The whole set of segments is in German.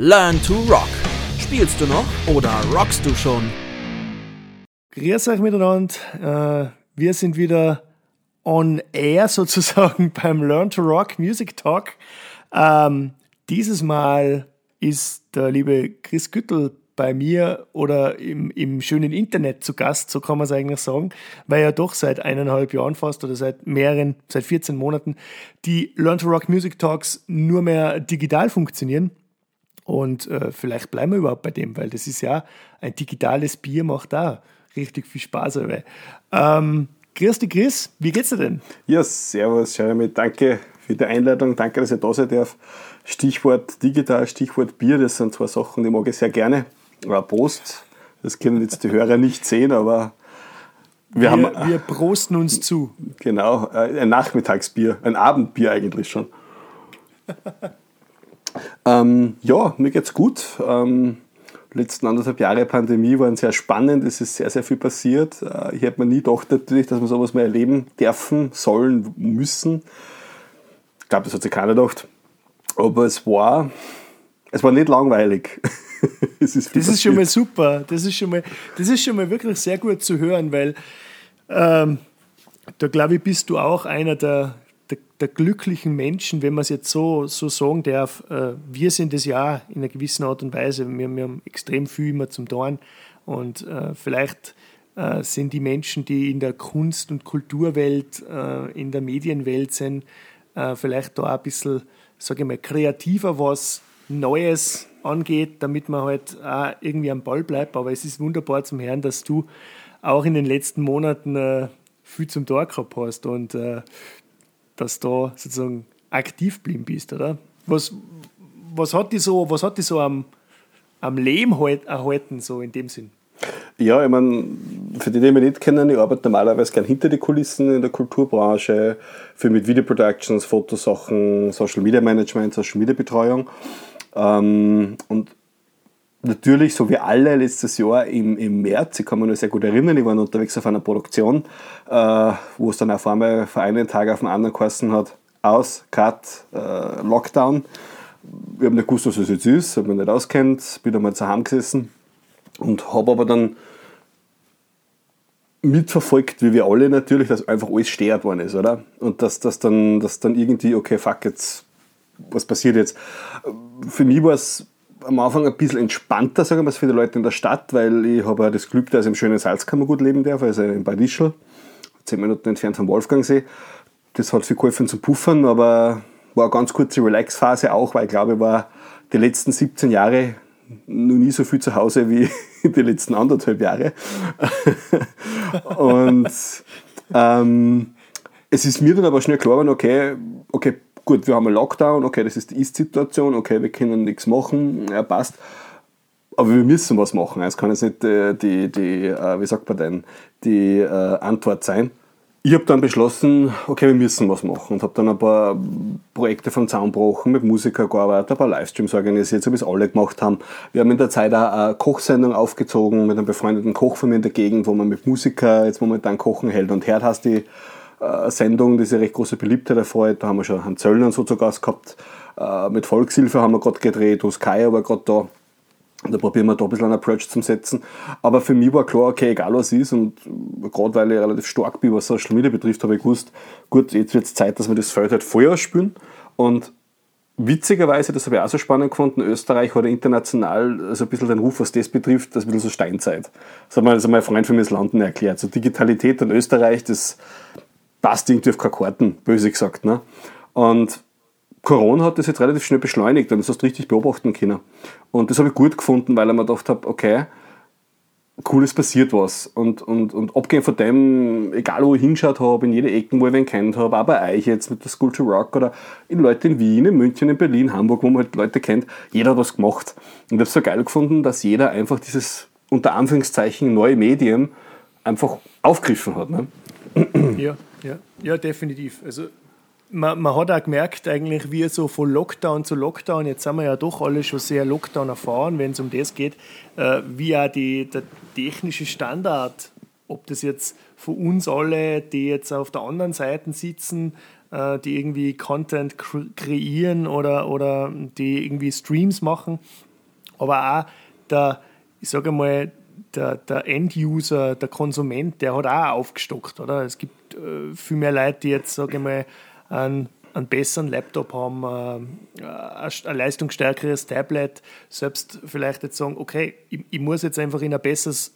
Learn to Rock. Spielst du noch oder rockst du schon? Grüß euch miteinander. Äh, wir sind wieder on air sozusagen beim Learn to Rock Music Talk. Ähm, dieses Mal ist der liebe Chris Güttel bei mir oder im, im schönen Internet zu Gast, so kann man es eigentlich sagen, weil ja doch seit eineinhalb Jahren fast oder seit mehreren, seit 14 Monaten die Learn to Rock Music Talks nur mehr digital funktionieren. Und äh, vielleicht bleiben wir überhaupt bei dem, weil das ist ja ein digitales Bier, macht da richtig viel Spaß. Aber. Ähm, grüß dich, Chris, wie geht's dir denn? Ja, servus, Jeremy, danke für die Einladung, danke, dass ich da sein darf. Stichwort digital, Stichwort Bier, das sind zwei Sachen, die mag ich sehr gerne. Aber Prost, das können jetzt die Hörer nicht sehen, aber wir, wir, haben, wir prosten uns zu. Genau, äh, ein Nachmittagsbier, ein Abendbier eigentlich schon. Ähm, ja, mir geht's gut. Ähm, letzten anderthalb Jahre Pandemie waren sehr spannend. Es ist sehr, sehr viel passiert. Äh, ich hätte mir nie gedacht, natürlich, dass wir sowas mal erleben dürfen, sollen, müssen. Ich glaube, das hat sich keiner gedacht. Aber es war, es war nicht langweilig. es ist das ist schon mal super. Das ist schon mal, das ist schon mal wirklich sehr gut zu hören, weil ähm, da glaube ich, bist du auch einer der, der, der glücklichen Menschen, wenn man es jetzt so, so sagen darf. Äh, wir sind es ja in einer gewissen Art und Weise. Wir, wir haben extrem viel immer zum Tun. Und äh, vielleicht äh, sind die Menschen, die in der Kunst- und Kulturwelt, äh, in der Medienwelt sind, äh, vielleicht da ein bisschen, sage ich mal, kreativer, was Neues angeht, damit man halt auch irgendwie am Ball bleibt. Aber es ist wunderbar zum Hören, dass du auch in den letzten Monaten äh, viel zum Tor gehabt hast. Und dass du sozusagen aktiv geblieben bist, oder? Was, was hat die so, was hat die so am, am Leben halt erhalten, so in dem Sinn? Ja, ich meine, für die, die mich nicht kennen, ich arbeite normalerweise gern hinter die Kulissen in der Kulturbranche, für mit Video Productions, Fotosachen, Social Media Management, Social Media Betreuung. Ähm, und natürlich, so wie alle letztes Jahr im, im März, ich kann mich noch sehr gut erinnern, ich war unterwegs auf einer Produktion, äh, wo es dann auf einmal von einem Tag auf den anderen geheißen hat, aus, Cut, äh, Lockdown. Ich habe nicht gewusst, was das jetzt ist, habe mich nicht auskennt, bin einmal zu Hause gesessen und habe aber dann mitverfolgt, wie wir alle natürlich, dass einfach alles stört worden ist, oder? Und dass das dann, dass dann irgendwie, okay, fuck, jetzt, was passiert jetzt? Für mich war es am Anfang ein bisschen entspannter, sagen wir es, für die Leute in der Stadt, weil ich habe ja das Glück, dass ich im schönen Salzkammergut leben darf, also in Bad Ischl, zehn Minuten entfernt vom Wolfgangsee. Das hat viel geholfen zu puffern, aber war eine ganz kurze Relax-Phase auch, weil ich glaube, ich war die letzten 17 Jahre noch nie so viel zu Hause wie die letzten anderthalb Jahre. Und ähm, es ist mir dann aber schnell klar geworden, okay, okay, gut, wir haben einen Lockdown, okay, das ist die Ist-Situation, okay, wir können nichts machen, ja, passt. Aber wir müssen was machen. Es kann jetzt nicht äh, die, die äh, wie sagt man denn, die äh, Antwort sein. Ich habe dann beschlossen, okay, wir müssen was machen und habe dann ein paar Projekte vom Zaun gebrochen, mit Musikern gearbeitet, ein paar Livestreams organisiert, so wie es alle gemacht haben. Wir haben in der Zeit auch eine Kochsendung aufgezogen mit einem befreundeten Koch von mir in der Gegend, wo man mit Musikern jetzt momentan kochen hält und hört, hast die Sendung, die sich recht große Beliebtheit erfreut. Da haben wir schon Herrn Zöllner so zu Gast gehabt. Äh, mit Volkshilfe haben wir gerade gedreht, Sky war gerade da. Da probieren wir da ein bisschen einen Approach zu setzen. Aber für mich war klar, okay, egal was ist, und gerade weil ich relativ stark bin, was Social Media betrifft, habe ich gewusst, gut, jetzt wird es Zeit, dass wir das Feld halt Feuer spüren. Und witzigerweise, das habe ich auch so spannend gefunden, Österreich hat international also ein bisschen den Ruf, was das betrifft, das ist ein bisschen so Steinzeit. Das hat mir also mein Freund für mich das Landen erklärt. So Digitalität in Österreich, das passt irgendwie auf keine Karten, böse gesagt. Ne? Und Corona hat das jetzt relativ schnell beschleunigt und das hast du richtig beobachten können. Und das habe ich gut gefunden, weil ich mir gedacht habe, okay, cool, es passiert was. Und, und, und abgehend von dem, egal wo ich hingeschaut habe, in jede Ecke, wo ich wen kennt habe, auch bei euch jetzt mit der School to Rock oder in Leute in Wien, in München, in Berlin, Hamburg, wo man halt Leute kennt, jeder hat was gemacht. Und ich habe es so geil gefunden, dass jeder einfach dieses unter Anführungszeichen neue Medium einfach aufgegriffen hat. Ne? Ja. Ja, ja definitiv. Also man, man hat auch gemerkt, eigentlich, wie so von Lockdown zu Lockdown, jetzt sind wir ja doch alle schon sehr Lockdown erfahren, wenn es um das geht, äh, wie auch die, der technische Standard, ob das jetzt für uns alle, die jetzt auf der anderen Seite sitzen, äh, die irgendwie Content kreieren oder, oder die irgendwie Streams machen. Aber auch der, ich sage mal, der, der End-User, der Konsument, der hat auch aufgestockt, oder? Es gibt äh, viel mehr Leute, die jetzt, sage ich mal, einen, einen besseren Laptop haben, äh, ein leistungsstärkeres Tablet, selbst vielleicht jetzt sagen, okay, ich, ich muss jetzt einfach in ein besseres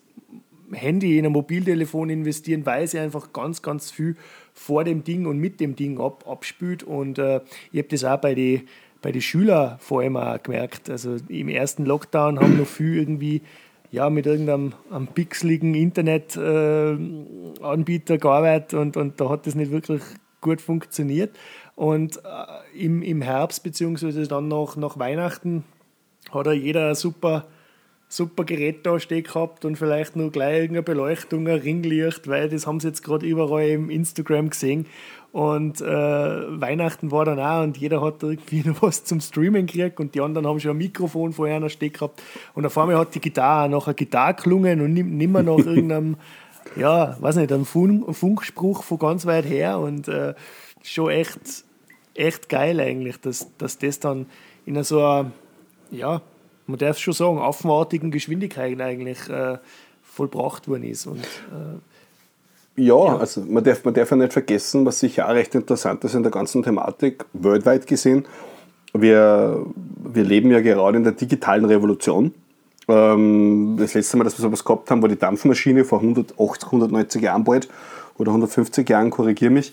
Handy, in ein Mobiltelefon investieren, weil sie einfach ganz, ganz viel vor dem Ding und mit dem Ding ab, abspült. Und äh, ich habe das auch bei den bei die Schülern vor allem auch gemerkt. Also im ersten Lockdown haben noch viel irgendwie ja, mit irgendeinem einem pixeligen Internetanbieter äh, gearbeitet und, und da hat das nicht wirklich gut funktioniert. Und äh, im, im Herbst, beziehungsweise dann nach, nach Weihnachten, hat er jeder super super Gerät da stehen gehabt und vielleicht nur gleich irgendeine Beleuchtung, ein Ringlicht, weil das haben sie jetzt gerade überall im Instagram gesehen. Und äh, Weihnachten war dann auch und jeder hat irgendwie noch was zum Streamen gekriegt und die anderen haben schon ein Mikrofon vorher noch stehen gehabt. Und auf einmal hat die Gitarre nach einer Gitarre gelungen und nicht mehr nach irgendeinem, ja, weiß nicht, einem Funkspruch von ganz weit her. Und äh, schon echt, echt geil eigentlich, dass, dass das dann in so einer, ja, man darf schon sagen, affenartigen Geschwindigkeiten eigentlich äh, vollbracht worden ist. Und, äh, ja, ja, also man darf, man darf ja nicht vergessen, was sicher auch recht interessant ist in der ganzen Thematik, weltweit gesehen. Wir, wir leben ja gerade in der digitalen Revolution. Ähm, das letzte Mal, dass wir sowas gehabt haben, war die Dampfmaschine vor 180, 190 Jahren bald oder 150 Jahren, korrigiere mich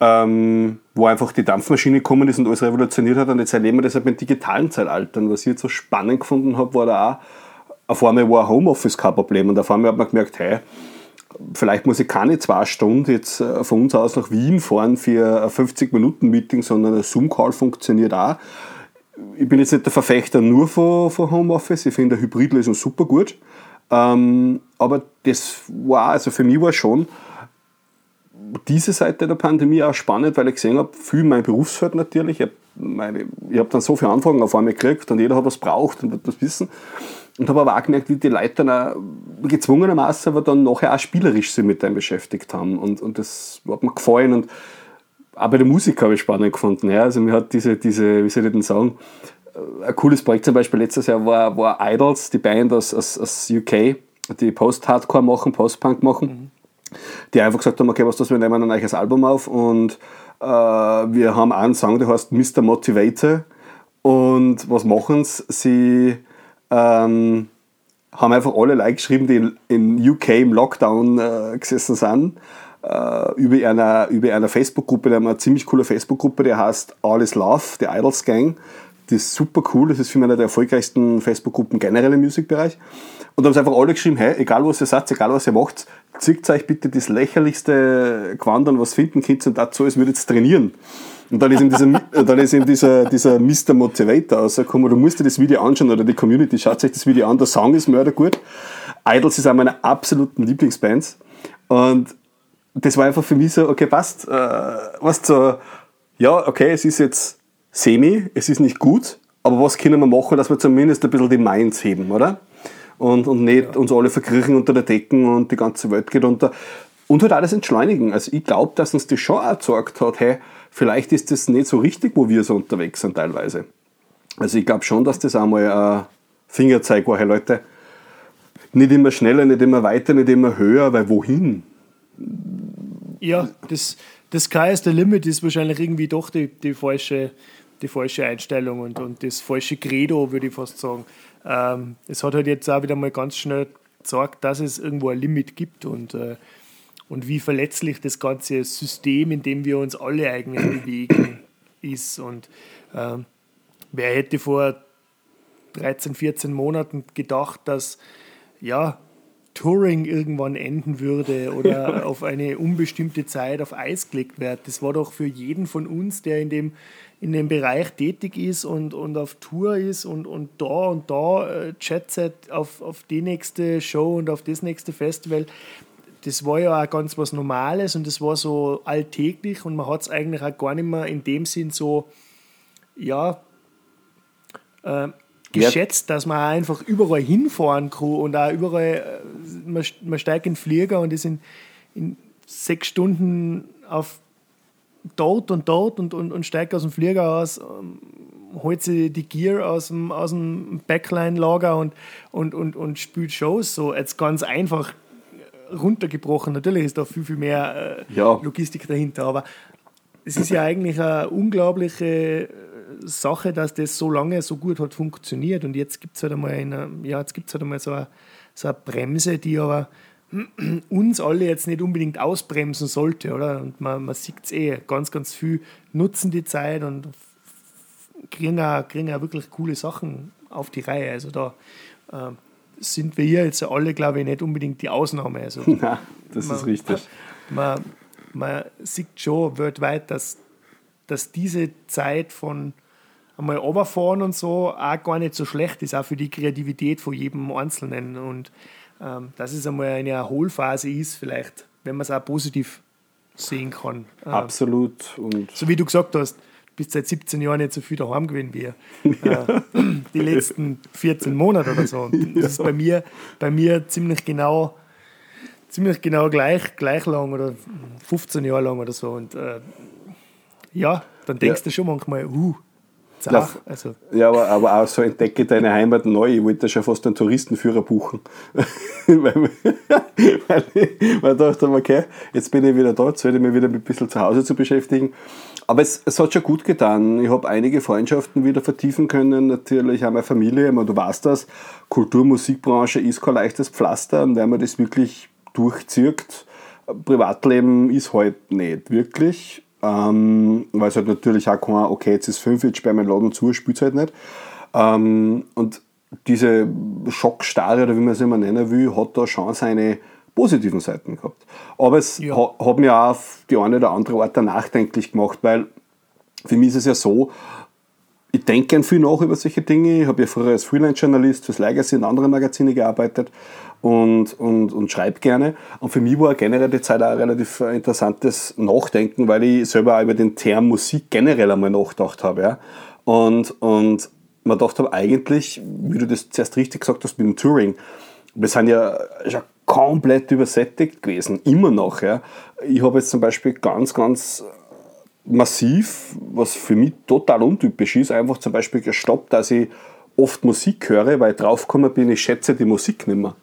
ähm, wo einfach die Dampfmaschine gekommen ist und alles revolutioniert hat. Und jetzt erleben wir das halt mit digitalen Zeitalter. Und was ich jetzt so spannend gefunden habe, war da auch, auf einmal war Homeoffice kein Problem. Und auf einmal hat man gemerkt, hey, vielleicht muss ich keine zwei Stunden jetzt äh, von uns aus nach Wien fahren für ein 50-Minuten-Meeting, sondern ein Zoom-Call funktioniert auch. Ich bin jetzt nicht der Verfechter nur von, von Homeoffice, ich finde eine Hybridlösung super gut. Ähm, aber das war, also für mich war schon diese Seite der Pandemie auch spannend, weil ich gesehen habe, viel mein Berufsfeld natürlich. Ich habe hab dann so viele Anfragen auf einmal gekriegt und jeder hat was braucht und wird das wissen. Und habe aber auch gemerkt, wie die Leute dann gezwungenermaßen aber dann nachher auch spielerisch sich mit dem beschäftigt haben. Und, und das hat mir gefallen. Und auch bei der Musik habe ich spannend gefunden. Ja, also mir hat diese, diese, wie soll ich denn sagen, äh, ein cooles Projekt zum Beispiel letztes Jahr war, war Idols, die Band aus, aus, aus UK, die Post-Hardcore machen, Post-Punk machen. Mhm die einfach gesagt haben, okay, was das, wir nehmen ein neues Album auf und äh, wir haben einen Song, der heißt Mr. Motivator und was machen sie? Sie ähm, haben einfach alle Leute geschrieben, die in UK im Lockdown äh, gesessen sind, äh, über einer, über einer Facebook-Gruppe, eine ziemlich coole Facebook-Gruppe, die heißt All is Love, die Idols Gang. Die ist super cool, das ist für mich eine der erfolgreichsten Facebook-Gruppen generell im Musikbereich. Und da haben sie einfach alle geschrieben, hey, egal was ihr sagt, egal was ihr macht, zieht euch bitte das lächerlichste Quandern, was finden könnt und dazu, als würdet trainieren. Und dann ist ihm dieser, dann ist ihm dieser, dieser Mr. Motivator rausgekommen, du musst dir das Video anschauen oder die Community, schaut euch das Video an, der Song ist mördergut. Idols ist eine meiner absoluten Lieblingsbands. Und das war einfach für mich so, okay, passt, äh, was so, ja, okay, es ist jetzt semi, es ist nicht gut, aber was können wir machen, dass wir zumindest ein bisschen die Minds heben, oder? und, und nicht ja. uns alle verkriechen unter der Decken und die ganze Welt geht unter. Und halt alles entschleunigen. Also ich glaube, dass uns das schon auch gezeigt hat, hey, vielleicht ist das nicht so richtig, wo wir so unterwegs sind teilweise. Also ich glaube schon, dass das einmal ein Fingerzeig war, hey Leute, nicht immer schneller, nicht immer weiter, nicht immer höher, weil wohin? Ja, das, das Sky is the Limit ist wahrscheinlich irgendwie doch die, die, falsche, die falsche Einstellung und, und das falsche Credo, würde ich fast sagen ähm, es hat halt jetzt auch wieder mal ganz schnell gezeigt, dass es irgendwo ein Limit gibt und, äh, und wie verletzlich das ganze System, in dem wir uns alle eigentlich bewegen, ist. Und äh, wer hätte vor 13, 14 Monaten gedacht, dass ja, Touring irgendwann enden würde oder auf eine unbestimmte Zeit auf Eis gelegt wird. Das war doch für jeden von uns, der in dem in dem Bereich tätig ist und, und auf Tour ist und, und da und da äh, Chatset auf, auf die nächste Show und auf das nächste Festival, das war ja auch ganz was Normales und das war so alltäglich und man hat es eigentlich auch gar nicht mehr in dem Sinn so, ja, äh, geschätzt, dass man einfach überall hinfahren kann und auch überall, äh, man, man steigt in den Flieger und ist in, in sechs Stunden auf dort und dort und, und, und steigt aus dem Flieger aus, ähm, holt sie die Gear aus dem, aus dem Backline-Lager und, und, und, und spielt Shows. So jetzt ganz einfach runtergebrochen. Natürlich ist da viel, viel mehr äh, ja. Logistik dahinter, aber es ist ja eigentlich eine unglaubliche äh, Sache, dass das so lange so gut hat funktioniert und jetzt gibt es halt einmal, eine, ja, jetzt gibt's halt einmal so, eine, so eine Bremse, die aber uns alle jetzt nicht unbedingt ausbremsen sollte, oder? Und man, man sieht es eh, ganz, ganz viel nutzen die Zeit und kriegen auch, kriegen auch wirklich coole Sachen auf die Reihe. Also da äh, sind wir hier jetzt alle, glaube ich, nicht unbedingt die Ausnahme. Also, ja, das man, ist richtig. Man, man sieht schon weltweit, dass, dass diese Zeit von einmal runterfahren und so auch gar nicht so schlecht ist, auch für die Kreativität von jedem Einzelnen. Und dass es einmal eine Erholphase ist, vielleicht, wenn man es auch positiv sehen kann. Ähm, Absolut. Und so wie du gesagt hast, bist seit 17 Jahren nicht so viel daheim gewesen wie ja. äh, die letzten 14 Monate oder so. Und das ist bei mir, bei mir ziemlich genau, ziemlich genau gleich, gleich lang oder 15 Jahre lang oder so. Und äh, ja, dann denkst ja. du schon manchmal, uh, Zach, also. Ja, aber, aber auch so entdecke deine Heimat neu. Ich wollte schon fast einen Touristenführer buchen. weil, weil, ich, weil ich dachte, okay, jetzt bin ich wieder da, jetzt werde ich mich wieder ein bisschen zu Hause zu beschäftigen. Aber es, es hat schon gut getan. Ich habe einige Freundschaften wieder vertiefen können. Natürlich auch meine Familie. meine, du weißt das, Kultur-, Musikbranche ist kein leichtes Pflaster. Und wenn man das wirklich durchzieht, Privatleben ist halt nicht wirklich. Ähm, weil es halt natürlich auch kein, okay, jetzt ist fünf, jetzt sperren wir den Laden zu, spielt halt nicht. Ähm, und diese Schockstarre, oder wie man es immer nennen will, hat da schon seine positiven Seiten gehabt. Aber es ja. hat mir auch auf die eine oder andere Art nachdenklich gemacht, weil für mich ist es ja so, ich denke gern viel nach über solche Dinge. Ich habe ja früher als Freelance-Journalist fürs Legacy und andere Magazine gearbeitet und, und, und schreibe gerne. Und für mich war generell die Zeit auch relativ interessantes Nachdenken, weil ich selber auch über den Term Musik generell einmal nachgedacht habe. Ja. Und, und man dachte eigentlich, wie du das zuerst richtig gesagt hast mit dem Touring, wir sind ja schon komplett übersättigt gewesen, immer noch. Ja. Ich habe jetzt zum Beispiel ganz, ganz massiv, was für mich total untypisch ist, einfach zum Beispiel gestoppt, dass ich oft Musik höre, weil ich draufgekommen bin, ich schätze die Musik nicht mehr.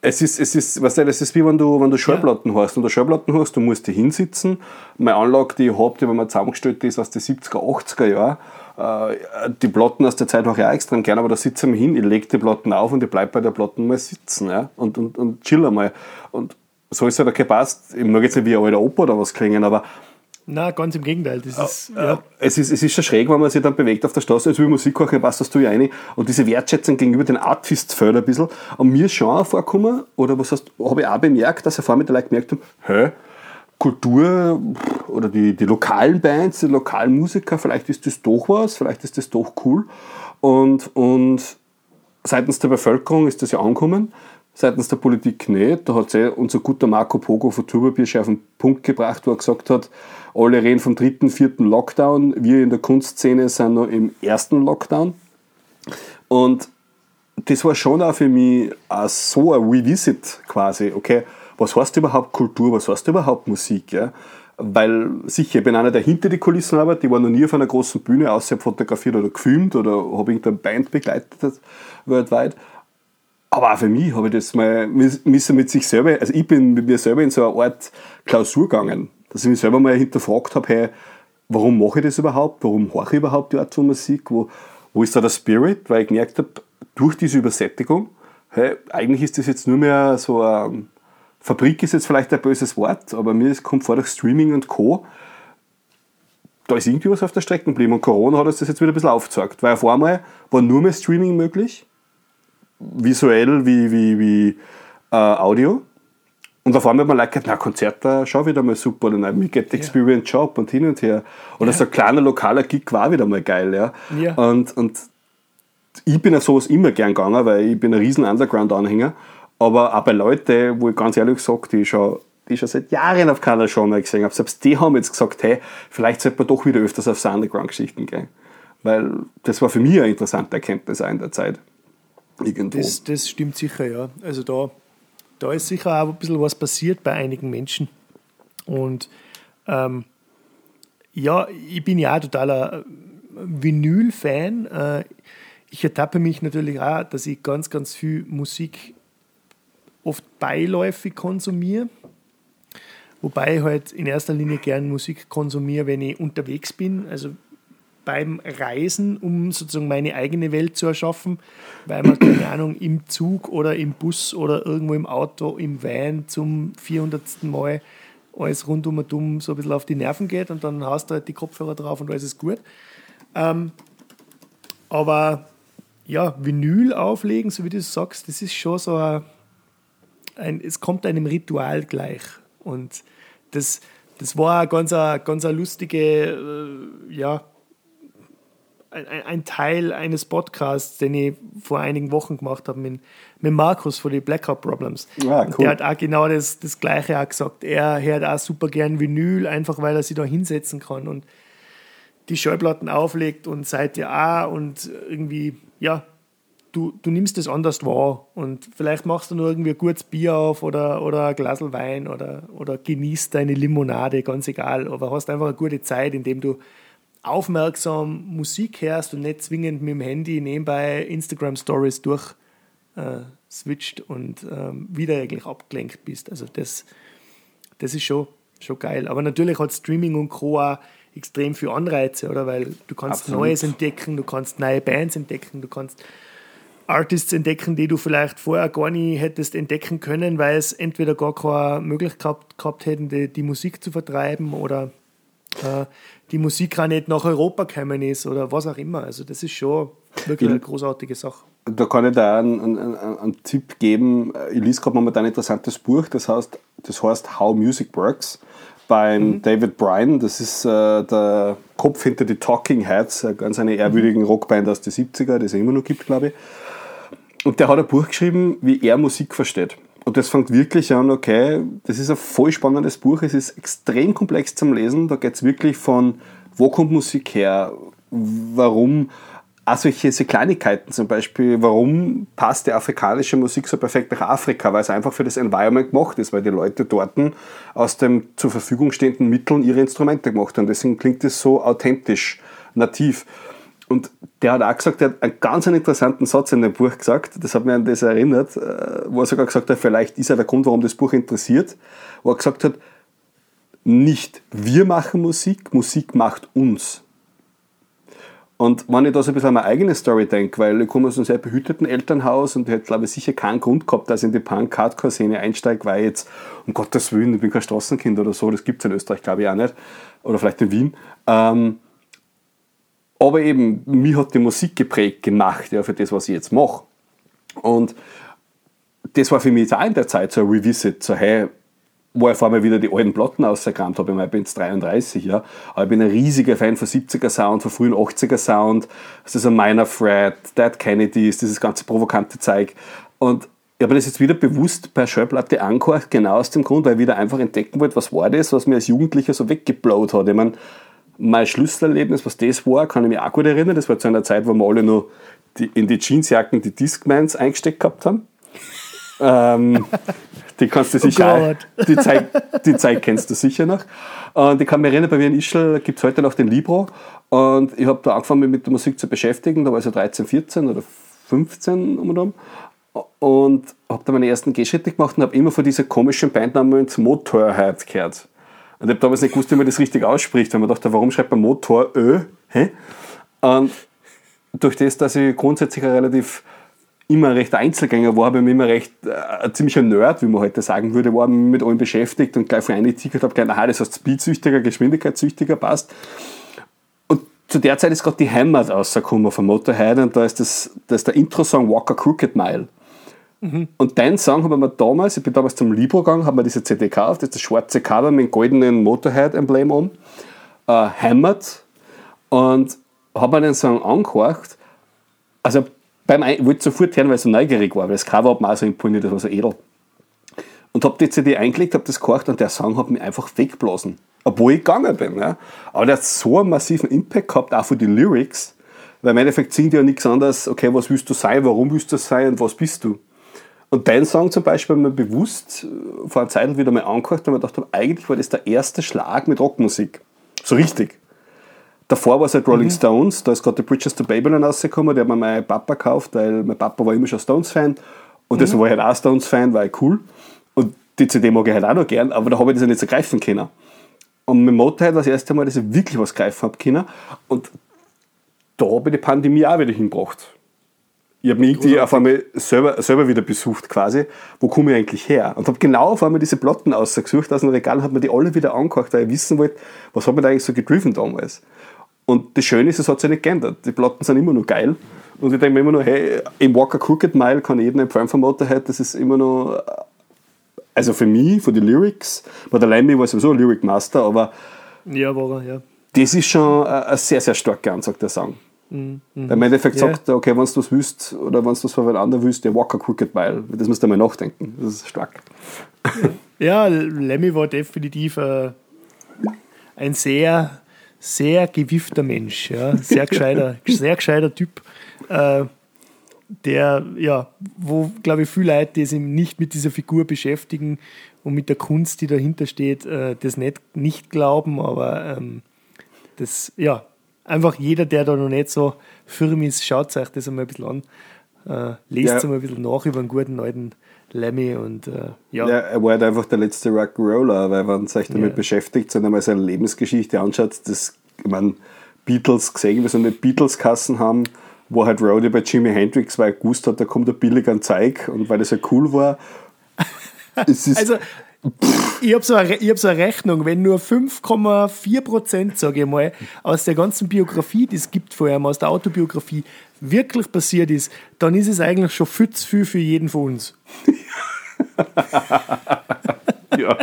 Es ist, es ist, weißt du, das ist wie wenn du, wenn du Schallplatten ja. hast. Wenn du Schallplatten hast, du musst dich hinsitzen. Meine Anlage, die ich habe, die wenn man zusammengestellt ist aus den 70er, 80er Jahren, äh, die Platten aus der Zeit mache ich auch extrem gerne, aber da sitze ich hin, ich lege die Platten auf und ich bleibe bei der Platten mal sitzen ja, und, und, und chill einmal. Und so ist halt okay passt. Ich mag jetzt nicht wie ein alter Opa oder was klingen, aber na, ganz im Gegenteil. Das ist, ja. ja. Es, ist, es ist schon schräg, wenn man sich dann bewegt auf der Straße, als würde Musik hören, passt das du ja rein. Und diese Wertschätzung gegenüber den Artists fällt ein bisschen. Und mir ist schon vorgekommen, oder was heißt, habe ich auch bemerkt, dass er vor mir die Leute gemerkt haben, hä, Kultur oder die, die lokalen Bands, die lokalen Musiker, vielleicht ist das doch was, vielleicht ist das doch cool. Und, und seitens der Bevölkerung ist das ja angekommen, seitens der Politik nicht. Da hat eh unser guter Marco Pogo von Turbobier schon auf den Punkt gebracht, wo er gesagt hat, alle reden vom dritten, vierten Lockdown, wir in der Kunstszene sind noch im ersten Lockdown. Und das war schon auch für mich so ein Revisit quasi, okay, was heißt überhaupt Kultur, was heißt überhaupt Musik, ja? Weil sicher, ich bin einer, der hinter die Kulissen arbeitet, ich war noch nie auf einer großen Bühne, außer fotografiert oder gefilmt oder habe irgendeine Band begleitet weltweit. Aber auch für mich habe ich das mal müssen mit sich selber, also ich bin mit mir selber in so eine Art Klausur gegangen, dass ich mich selber mal hinterfragt habe, hey, warum mache ich das überhaupt, warum mache ich überhaupt die Art von Musik, wo, wo ist da der Spirit, weil ich gemerkt habe, durch diese Übersättigung, hey, eigentlich ist das jetzt nur mehr so ein Fabrik ist jetzt vielleicht ein böses Wort, aber mir kommt vor, durch Streaming und Co. Da ist irgendwie was auf der Strecke geblieben und Corona hat uns das jetzt wieder ein bisschen aufgezeigt. Weil auf einmal war nur mehr Streaming möglich, visuell wie, wie, wie äh, Audio. Und auf einmal hat man like, na, Konzerte schon wieder mal super, oder nein, We Get Experience ja. Job und hin und her. Oder ja. so ein kleiner lokaler Gig war wieder mal geil, ja. ja. Und, und ich bin ja sowas immer gern gegangen, weil ich bin ein riesen Underground-Anhänger. Aber auch bei Leuten, wo ich ganz ehrlich gesagt, die schon, die schon seit Jahren auf keiner Show mehr gesehen habe, selbst die haben jetzt gesagt, hey, vielleicht sollte man doch wieder öfters auf Underground-Geschichten gehen. Weil das war für mich eine interessante Erkenntnis auch in der Zeit. Irgendwo. Das, das stimmt sicher, ja. Also da, da ist sicher auch ein bisschen was passiert bei einigen Menschen. Und Ähm, ja, ich bin ja auch totaler Vinyl-Fan. Äh, ich ertappe mich natürlich auch, dass ich ganz, ganz viel Musik oft beiläufig konsumiere. Wobei ich halt in erster Linie gern Musik konsumiere, wenn ich unterwegs bin. Also beim Reisen, um sozusagen meine eigene Welt zu erschaffen, weil man, keine Ahnung, im Zug oder im Bus oder irgendwo im Auto, im Van zum 400. Mal alles rundum und dumm so ein bisschen auf die Nerven geht und dann hast du halt die Kopfhörer drauf und alles ist gut. Ähm, aber ja, Vinyl auflegen, so wie du sagst, das ist schon so ein, ein es kommt einem Ritual gleich. Und das, das war eine, ganz eine lustige, äh, ja, ein, ein, Teil eines Podcasts, den ich vor einigen Wochen gemacht habe mit, mit Markus von den Blackout Problems. Ah, cool. Der hat auch genau das, das Gleiche auch gesagt. Er hört auch super gern Vinyl, einfach weil er sich da hinsetzen kann und die Schallplatten auflegt und Seite A und irgendwie, ja, du, du nimmst das anders wahr und vielleicht machst du nur irgendwie ein gutes Bier auf oder, oder ein Glas Wein oder, oder genießt deine Limonade, ganz egal, aber hast einfach eine gute Zeit, indem du aufmerksam Musik hörst und nicht zwingend mit dem Handy nebenbei Instagram Stories durch äh, switcht und ähm, wieder eigentlich abgelenkt bist. Also das, das ist schon, schon geil. Aber natürlich hat Streaming und Co. auch extrem viele Anreize, oder? Weil du kannst Absolut. Neues entdecken, du kannst neue Bands entdecken, du kannst Artists entdecken, die du vielleicht vorher gar nicht hättest entdecken können, weil es entweder gar keine Möglichkeit gehabt, gehabt hätten, die, die Musik zu vertreiben oder äh, die Musik auch nicht nach Europa gekommen ist oder was auch immer. Also das ist schon wirklich eine großartige Sache. Da kann ich da einen, einen, einen Tipp geben. Ich lese gerade momentan ein interessantes Buch, das heißt, das heißt How Music Works beim mhm. David Bryan. Das ist äh, der Kopf hinter die Talking Heads, ganz eine ehrwürdigen Rockband aus den 70er, die es immer noch gibt, glaube ich. Und der hat ein Buch geschrieben, wie er Musik versteht. Und das fängt wirklich an, okay, das ist ein voll spannendes Buch, es ist extrem komplex zum Lesen. Da geht es wirklich von, wo kommt Musik her, warum, auch solche, solche Kleinigkeiten zum Beispiel, warum passt die afrikanische Musik so perfekt nach Afrika, weil es einfach für das Environment gemacht ist, weil die Leute dort aus den zur Verfügung stehenden Mitteln ihre Instrumente gemacht haben. Deswegen klingt es so authentisch, nativ. Und der hat auch gesagt, er hat einen ganz interessanten Satz in dem Buch gesagt, das hat mich an das erinnert, äh, wo er sogar gesagt hat, vielleicht ist er der Grund, warum das Buch interessiert, wo er gesagt hat, nicht wir machen Musik, Musik macht uns. Und wenn ich da so ein bisschen an meine eigene Story denke, weil ich komme aus einem sehr behüteten Elternhaus und ich hätte, glaube ich, sicher keinen Grund gehabt, dass ich in die Punk-Hardcore-Szene einsteige, weil jetzt, um Gottes Willen, ich bin kein Straßenkind oder so, das gibt es in Österreich, glaube ich, auch nicht. Oder vielleicht in Wien. Ähm, aber eben, mich hat die Musik geprägt, gemacht, ja, für das, was ich jetzt mache. Und das war für mich auch in der Zeit so ein Revisit, so hey, wo ich vor allem wieder die alten Platten ausgekramt habe. Ich bin jetzt 33, ja. Aber ich bin ein riesiger Fan von 70er Sound, von frühen 80er Sound. Das ist ein Minor Threat, Dead Kennedys, dieses ganze provokante Zeug. Und ich habe das jetzt wieder bewusst bei Schallplatte angehört, genau aus dem Grund, weil ich wieder einfach entdecken wollte, was war das, was mir als Jugendlicher so weggeblowt hat. Ich meine, mein Schlüsselerlebnis, was das war, kann ich mich auch gut erinnern. Das war zu einer Zeit, wo wir alle noch die, in die Jeansjacken die Discmans eingesteckt gehabt haben. ähm, die kannst du oh sicher oh die, Zeit, die Zeit kennst du sicher noch. Und ich kann mich erinnern, bei mir in Ischl gibt es heute noch den Libro. Und ich habe da angefangen, mich mit der Musik zu beschäftigen. Da war ich so 13, 14 oder 15 um und um. Und habe da meine ersten Gehschritte gemacht und habe immer von dieser komischen Bandnamen Motorhead gehört. Und ich habe damals nicht gewusst, wie man das richtig ausspricht, weil man dachte, warum schreibt man Motor Ö? Hä? Und durch das, dass ich grundsätzlich relativ immer recht Einzelgänger war, habe ich immer recht äh, ziemlicher Nerd, wie man heute sagen würde, war mit allem beschäftigt und gleich von einem Ticket habe gedacht, aha, das heißt Speedsüchtiger, Geschwindigkeitssüchtiger, passt. Und zu der Zeit ist gerade die Heimat rausgekommen von Motorhead und da ist, das, das ist der Intro-Song Walker Crooked Mile. Mhm. Und deinen Song haben wir damals, ich bin damals zum Libro gegangen, haben wir diese CD gekauft, das ist das schwarze Cover mit dem goldenen Motorhead-Emblem um, äh, Hammered und habe mir den Song angehört. Also beim Ein wollte sofort hören, weil ich so neugierig war, weil das Cover hat mir auch so imponiert, das war so edel. Und habe die CD eingelegt, habe das gehört und der Song hat mich einfach weggeblasen. Obwohl ich gegangen bin. Ja. Aber der hat so einen massiven Impact gehabt, auch für die Lyrics, weil im Endeffekt sind ja nichts anderes, okay, was willst du sein, warum willst du sein und was bist du? Und dein Song zum Beispiel mir bewusst äh, vor einer Zeit wieder mal angehört und mir gedacht, habe, eigentlich war das der erste Schlag mit Rockmusik. So richtig. Davor war es halt Rolling mhm. Stones, da ist gerade The Bridges to Babylon rausgekommen, der hat mir mein Papa gekauft, weil mein Papa war immer schon Stones-Fan und mhm. deswegen war ich halt auch Stones-Fan, war ich cool. Und die CD mag ich halt auch noch gern, aber da habe ich das ja nicht so greifen können. Und mit Motorhead war das erste Mal, dass ich wirklich was greifen habe können. Und da habe ich die Pandemie auch wieder hingebracht. Ich habe mich irgendwie auf einmal selber, selber wieder besucht quasi. Wo komme ich eigentlich her? Und habe genau auf einmal diese Platten ausgesucht aus dem Regal und habe mir die alle wieder angehört, weil ich wissen wollte, was hat mir da eigentlich so gedriven damals. Und das Schöne ist, es hat sich nicht geändert. Die Platten sind immer noch geil. Und ich denke mir immer noch, hey, im Walker Crooked Mile kann jeden empfehlen von Motorhead, das ist immer noch, also für mich, für die Lyrics, bei der Lemmy war sowieso ein Lyric Master, aber ja, war er, ja. das ist schon ein sehr, sehr starker Ansatz, der Song. Mhm. Weil im Endeffekt ja. sagt er, okay, wenn du was willst oder wenn du was von anderen willst, der Walker Crooked Mile. Das musst du mal nachdenken. Das ist stark. Ja, Lemmy war definitiv äh, ein sehr sehr gewiffter Mensch, ja, sehr gescheiter, sehr gescheiter Typ, äh, der, ja, wo, glaube ich, viele Leute, die sich nicht mit dieser Figur beschäftigen und mit der Kunst, die dahinter steht, äh, das nicht, nicht glauben, aber ähm, das, ja, einfach jeder, der da noch nicht so firm ist, schaut sich das einmal ein bisschen an, äh, lest ja. einmal ein bisschen nach über einen guten alten Lemmy und äh, ja. ja. Er war halt einfach der letzte Rock'n'Roller, weil wenn man sich damit ja. beschäftigt und einmal seine Lebensgeschichte anschaut, das, ich meine, Beatles gesehen, wie so eine Beatles-Kassen haben, wo halt Rowdy bei Jimi Hendrix, weil er gewusst hat, da kommt ein billiger Zeug und weil das ja cool war. also, ich habe so, eine, hab so eine Rechnung, wenn nur 5,4 Prozent, sage ich mal, aus der ganzen Biografie, die es gibt vor allem, aus der Autobiografie, wirklich passiert ist, dann ist es eigentlich schon viel zu viel für jeden von uns. ja.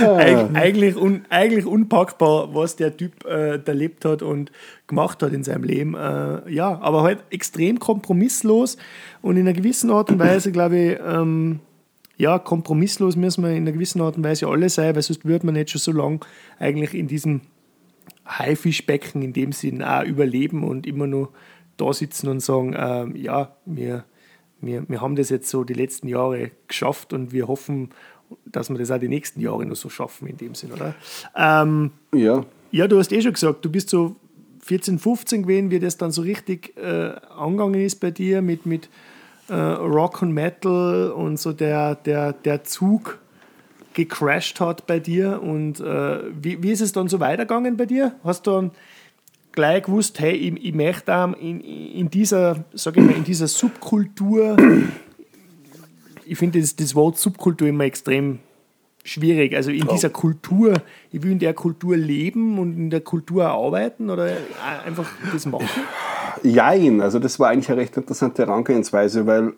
Eig eigentlich, un eigentlich unpackbar, was der Typ äh, erlebt hat und gemacht hat in seinem Leben. Äh, ja, aber halt extrem kompromisslos und in einer gewissen Art und Weise, glaube ich, ähm, ja, kompromisslos müssen wir in einer gewissen Art und Weise alle sein, weil sonst würde man nicht schon so lange eigentlich in diesem Haifischbecken in dem Sinn auch überleben und immer nur da sitzen und sagen, ähm, ja, wir, wir, wir haben das jetzt so die letzten Jahre geschafft und wir hoffen, dass wir das auch die nächsten Jahre noch so schaffen in dem Sinn, oder? Ähm, ja. Ja, du hast eh schon gesagt, du bist so 14, 15 gewesen, wie das dann so richtig äh, angegangen ist bei dir mit, mit äh, Rock und Metal und so der, der, der Zug gecrashed hat bei dir. Und äh, wie, wie ist es dann so weitergegangen bei dir? Hast du dann gleich gewusst, hey, ich, ich möchte in, in, dieser, sag ich mal, in dieser Subkultur, ich finde das, das Wort Subkultur immer extrem schwierig. Also in dieser Kultur, ich will in der Kultur leben und in der Kultur arbeiten oder einfach das machen? Jein, also das war eigentlich eine recht interessante Herangehensweise, weil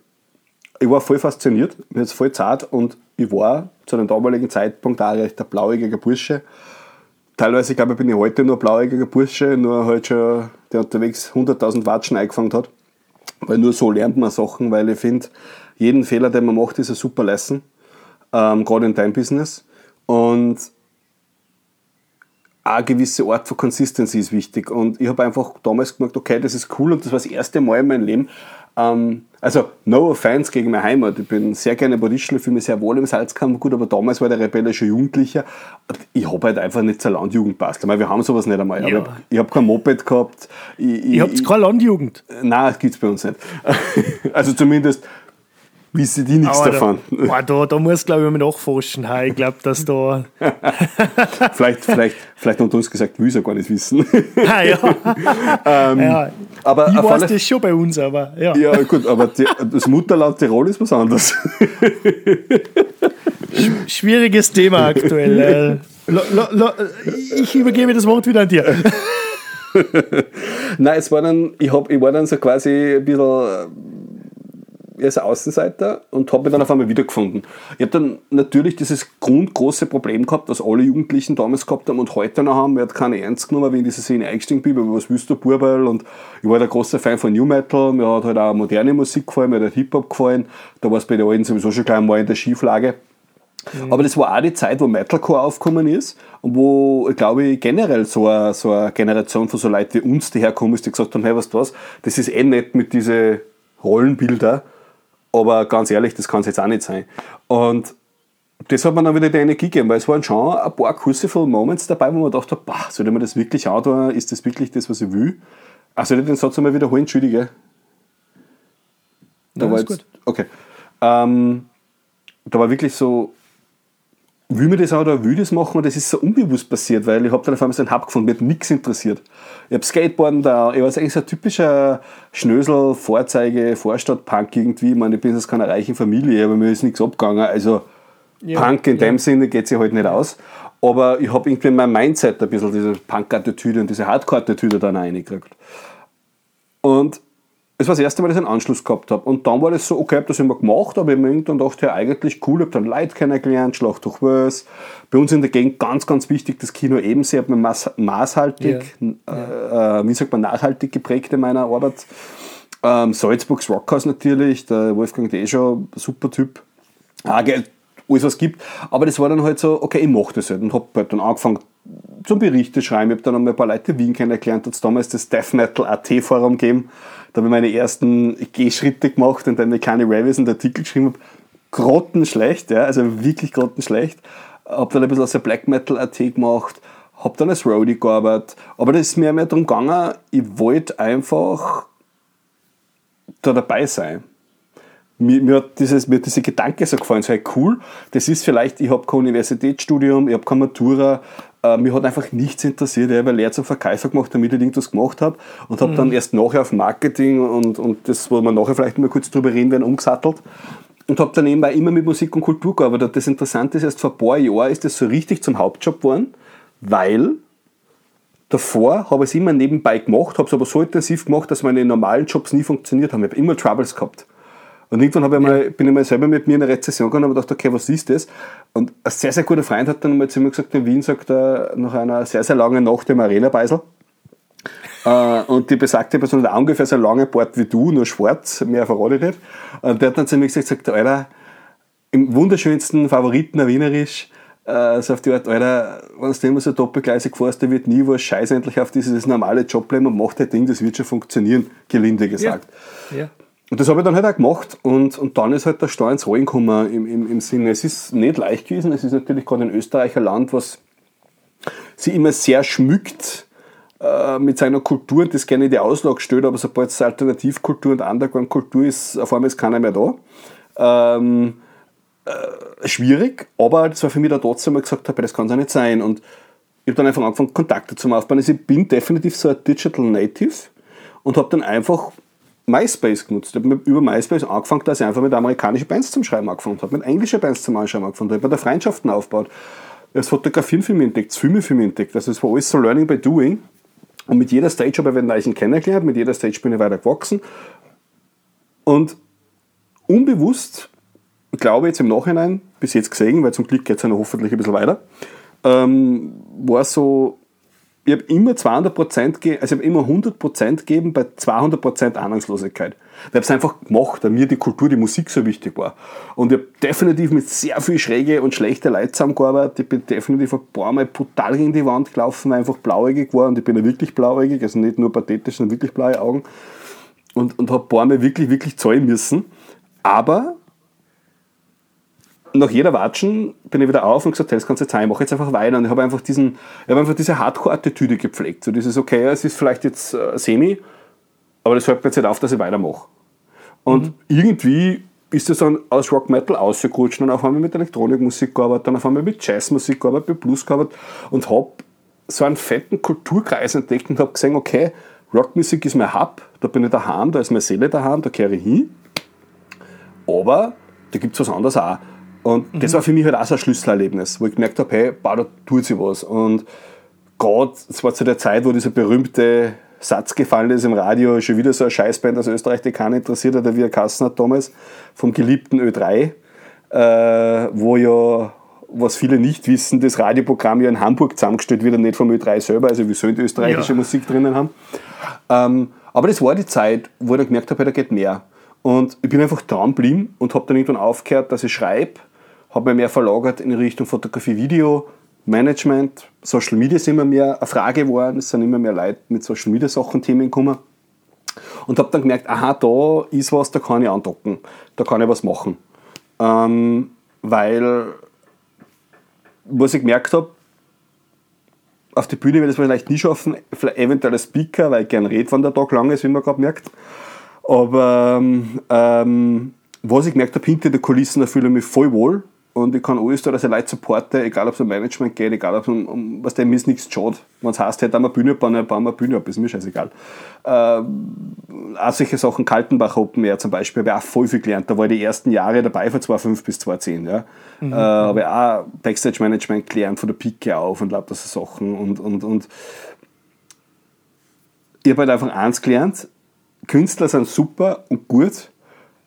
ich war voll fasziniert, mir ist voll zart und ich war zu einem damaligen Zeitpunkt auch recht ein blauäugiger Bursche teilweise, glaube ich, bin ich heute nur blauäugiger Bursche, nur halt schon, der unterwegs 100.000 Watschen eingefangen hat. Weil nur so lernt man Sachen, weil ich finde, jeden Fehler, den man macht, ist ein super Lesson, ähm, gerade in deinem Business. Und eine gewisse Art von Consistency ist wichtig. Und ich habe einfach damals gemerkt, okay, das ist cool und das war das erste Mal in meinem Leben, ähm, also, no offense gegen meine Heimat. Ich bin sehr gerne Bodischle, fühle mich sehr wohl im Salzkammer gut, aber damals war der rebellische Jugendlicher. Ich habe halt einfach nicht zur Landjugend passt. Wir haben sowas nicht einmal. Ja. Ich habe hab kein Moped gehabt. Ich, ich, Ihr habt keine Landjugend? Nein, das gibt es bei uns nicht. also zumindest wissen die nichts Aber davon. Da, da, da muss glaube ich mal nachforschen. Ich glaube, dass da. vielleicht, vielleicht, vielleicht unter uns gesagt, will ich ja gar nicht wissen. ah, ja. ähm, ja. Aber ich weiß das schon bei uns, aber ja. Ja, gut, aber die, das Mutterland Tirol ist was anderes. Schwieriges Thema aktuell. ich übergebe das Wort wieder an dir. Nein, es war dann, ich, hab, ich war dann so quasi ein bisschen als Außenseiter und habe mich dann auf einmal wiedergefunden. Ich habe dann natürlich dieses grundgroße Problem gehabt, das alle Jugendlichen damals gehabt haben und heute noch haben. Ich habe keine ernst genommen, wie in diese Szene eingestiegen bin, aber was willst du, Burbel? Und ich war der große Fan von New Metal, mir hat halt auch moderne Musik gefallen, mir hat Hip-Hop gefallen. Da war es bei den Alten sowieso schon gleich mal in der Schieflage. Mhm. Aber das war auch die Zeit, wo Metalcore aufgekommen ist und wo, glaube ich, generell so eine, so eine Generation von so Leuten wie uns, die herkommen ist, die gesagt haben, hey, was das, das ist eh nicht mit diesen Rollenbilder, Aber ganz ehrlich, das kann es jetzt auch nicht sein. Und das hat mir dann wieder die Energie gegeben, weil es waren schon ein paar crucible Moments dabei, wo man dachte, bah, soll ich mir das wirklich antun? Ist das wirklich das, was ich will? Also ich den Satz einmal wiederholen, entschuldige. Da Nein, war ist jetzt, okay. Ähm, da war wirklich so, will mir das auch oder will ich das machen und das ist so unbewusst passiert, weil ich habe dann auf einmal so einen Hub gefunden, mir hat nichts interessiert. Ich habe Skateboarden da, ich war eigentlich so ein typischer Schnösel, Vorzeige, Vorstadt-Punk irgendwie. Ich meine, ich bin aus keiner reichen Familie, aber mir ist nichts abgegangen. Also Ja, Punk in ja. dem Sinne geht sich halt nicht aus. Aber ich habe irgendwie in meinem Mindset ein bisschen diese Punk-Attitüde und diese Hardcore-Attitüde dann reingekriegt. Und es war das erste Mal, dass ich einen Anschluss gehabt habe. Und dann war das so, okay, ich habe das immer gemacht, aber ich mir irgendwann gedacht, ja, eigentlich cool, ich habe dann Leute kennengelernt, Schlacht durch Wales. Bei uns in der Gegend ganz, ganz wichtig, das Kino eben sehr maß, maßhaltig, Äh, äh, wie sagt man, nachhaltig geprägt in meiner Arbeit. Ähm, Salzburgs Rockhaus natürlich, der Wolfgang Descher, super Typ. Ah, alles was gibt. Aber das war dann halt so, okay, ich mache das halt und habe halt dann angefangen zum Berichte schreiben. Ich habe dann einmal ein paar Leute in Wien kennengelernt, hat es damals das Death Metal AT Forum gegeben. Da habe ich meine ersten Gehschritte gemacht und dann eine kleine Revis und Artikel geschrieben habe. Grottenschlecht, ja, also wirklich grottenschlecht. Habe dann ein bisschen aus der Black Metal AT gemacht, habe dann als Roadie gearbeitet. Aber das ist mir mehr darum gegangen, ich wollte einfach da dabei sein mir, mir, hat dieses, mir hat dieser Gedanke so gefallen, so hey, cool, das ist vielleicht, ich habe kein Universitätsstudium, ich habe keine Matura, äh, mir hat einfach nichts interessiert, ich habe eine Lehre zum Verkäufer gemacht, damit ich irgendwas gemacht habe und habe dann erst nachher auf Marketing und, und das, wo wir nachher vielleicht mal kurz drüber reden werden, umgesattelt und habe dann nebenbei immer mit Musik und Kultur gearbeitet. Das Interessante ist, erst vor ein paar Jahren ist das so richtig zum Hauptjob geworden, weil davor habe ich es immer nebenbei gemacht, habe es aber so intensiv gemacht, dass meine normalen Jobs nie funktioniert haben. Ich habe immer Troubles gehabt. Und irgendwann ich mal, bin ich mal selber mit mir in eine Rezession gegangen und habe gedacht, okay, was ist das? Und ein sehr, sehr guter Freund hat dann mal zu mir gesagt, in Wien sagt er, nach einer sehr, sehr langen Nacht im Arena-Beisel, äh, und die besagte Person hat ungefähr so langen Bart wie du, nur schwarz, mehr verrate ich nicht. Und der hat dann zu mir gesagt, sagt, Alter, im wunderschönsten Favoriten Wienerisch, äh, so auf die Art, Alter, wenn du immer so doppelgleisig fährst, da wird nie was scheiß endlich auf dieses normale Jobleben und macht dein Ding, das wird schon funktionieren, gelinde gesagt. Ja. Und das habe ich dann halt auch gemacht und, und dann ist halt der Steuer ins Rollen gekommen im, im, im Sinne, es ist nicht leicht gewesen, es ist natürlich gerade ein Österreicher Land, was sich immer sehr schmückt äh, mit seiner Kultur und das gerne in die Auslage stellt, aber sobald es Alternativkultur und Underground-Kultur ist, auf einmal ist keiner mehr da. Ähm, äh, schwierig, aber das war für mich dann trotzdem, weil ich gesagt habe, das kann es ja nicht sein. Und ich habe dann einfach angefangen, Kontakte zu aufbauen. Also ich bin definitiv so ein Digital Native und habe dann einfach MySpace genutzt. Ich habe über MySpace angefangen, dass ich einfach mit amerikanischen Bands zum Schreiben angefangen habe, mit englischen Bands zum Anschreiben angefangen habe, bei der Freundschaften aufgebaut. Das Fotografieren für mich entdeckt, das Filme für mich entdeckt. Also es war alles so Learning by Doing. Und mit jeder Stage habe ich einen Leichen kennengelernt, mit jeder Stage bin ich weiter gewachsen. Und unbewusst, glaube ich jetzt im Nachhinein, bis jetzt gesehen, weil zum Glück geht es ja noch hoffentlich ein bisschen weiter, ähm, war so, ich habe immer 200%, ge also ich habe immer 100% gegeben bei 200% Ahnungslosigkeit. Ich habe es einfach gemacht, weil mir die Kultur, die Musik so wichtig war. Und ich habe definitiv mit sehr viel schräge und schlechte Leute zusammengearbeitet. Ich bin definitiv ein paar Mal brutal gegen die Wand gelaufen, einfach blauäugig war. Und ich bin ja wirklich blauäugig, also nicht nur pathetisch, sondern wirklich blaue Augen. Und, und habe ein paar Mal wirklich, wirklich zahlen müssen. Aber nach jeder Watschen bin ich wieder auf und gesagt, hey, das kannst du jetzt sein, ich mache jetzt einfach weiter. Und ich habe einfach, diesen, ich habe einfach diese Hardcore-Attitüde gepflegt. So dieses, okay, es ist vielleicht jetzt äh, semi, aber das hört mir jetzt nicht auf, dass ich weitermache. Und irgendwie ist das dann aus Rock Metal ausgerutscht und auf einmal mit Elektronikmusik gearbeitet, dann auf einmal mit Jazzmusik gearbeitet, mit Blues gearbeitet und habe so einen fetten Kulturkreis entdeckt und habe gesehen, okay, Rockmusik ist mein Hub, da bin ich daheim, da ist meine Seele daheim, da kehre ich hin. Aber da gibt es was anderes auch. Und das war für mich halt auch so ein Schlüsselerlebnis, wo ich gemerkt habe, hey, bah, da tut sich was. Und gerade, es war zu der Zeit, wo dieser berühmte Satz gefallen ist im Radio, schon wieder so eine Scheißband aus Österreich, die keiner interessiert hat, wie er Kassen hat damals, vom geliebten Ö3, äh, wo ja, was viele nicht wissen, das Radioprogramm ja in Hamburg zusammengestellt wird und nicht vom Ö3 selber, also wir sollen österreichische Ja. Musik drinnen haben. Ähm, aber das war die Zeit, wo ich dann gemerkt habe, da geht mehr. Und ich bin einfach dran geblieben und habe dann irgendwann aufgehört, dass ich schreibe, habe mich mehr verlagert in Richtung Fotografie, Video, Management, Social Media ist immer mehr eine Frage geworden, es sind immer mehr Leute mit Social Media Sachen Themen gekommen. und habe dann gemerkt, aha, da ist was, da kann ich andocken, da kann ich was machen. Ähm, weil, was ich gemerkt habe, auf die Bühne werde ich es vielleicht nie schaffen, vielleicht eventuell als Speaker, weil ich gerne rede, wenn der Tag lang ist, wie man gerade merkt. Aber ähm, was ich gemerkt habe, hinter den Kulissen, da fühle ich mich voll wohl und ich kann alles da, dass ich Leute supporte, egal ob es um Management geht, egal ob es um, um was dem ist, nichts schaut. Wenn es heißt, hey, da haben wir Bühne bauen, wir Bühne ab, ist mir scheißegal. Ähm, auch solche Sachen, Kaltenbach Open Air zum Beispiel, habe ich auch voll viel gelernt. Da war ich die ersten Jahre dabei, von 2005 bis 2010. Ja. Mhm. Äh, habe ich auch Backstage Management gelernt, von der Pike auf und lauter so Sachen. Und, und, und ich habe halt einfach eins gelernt, Künstler sind super und gut,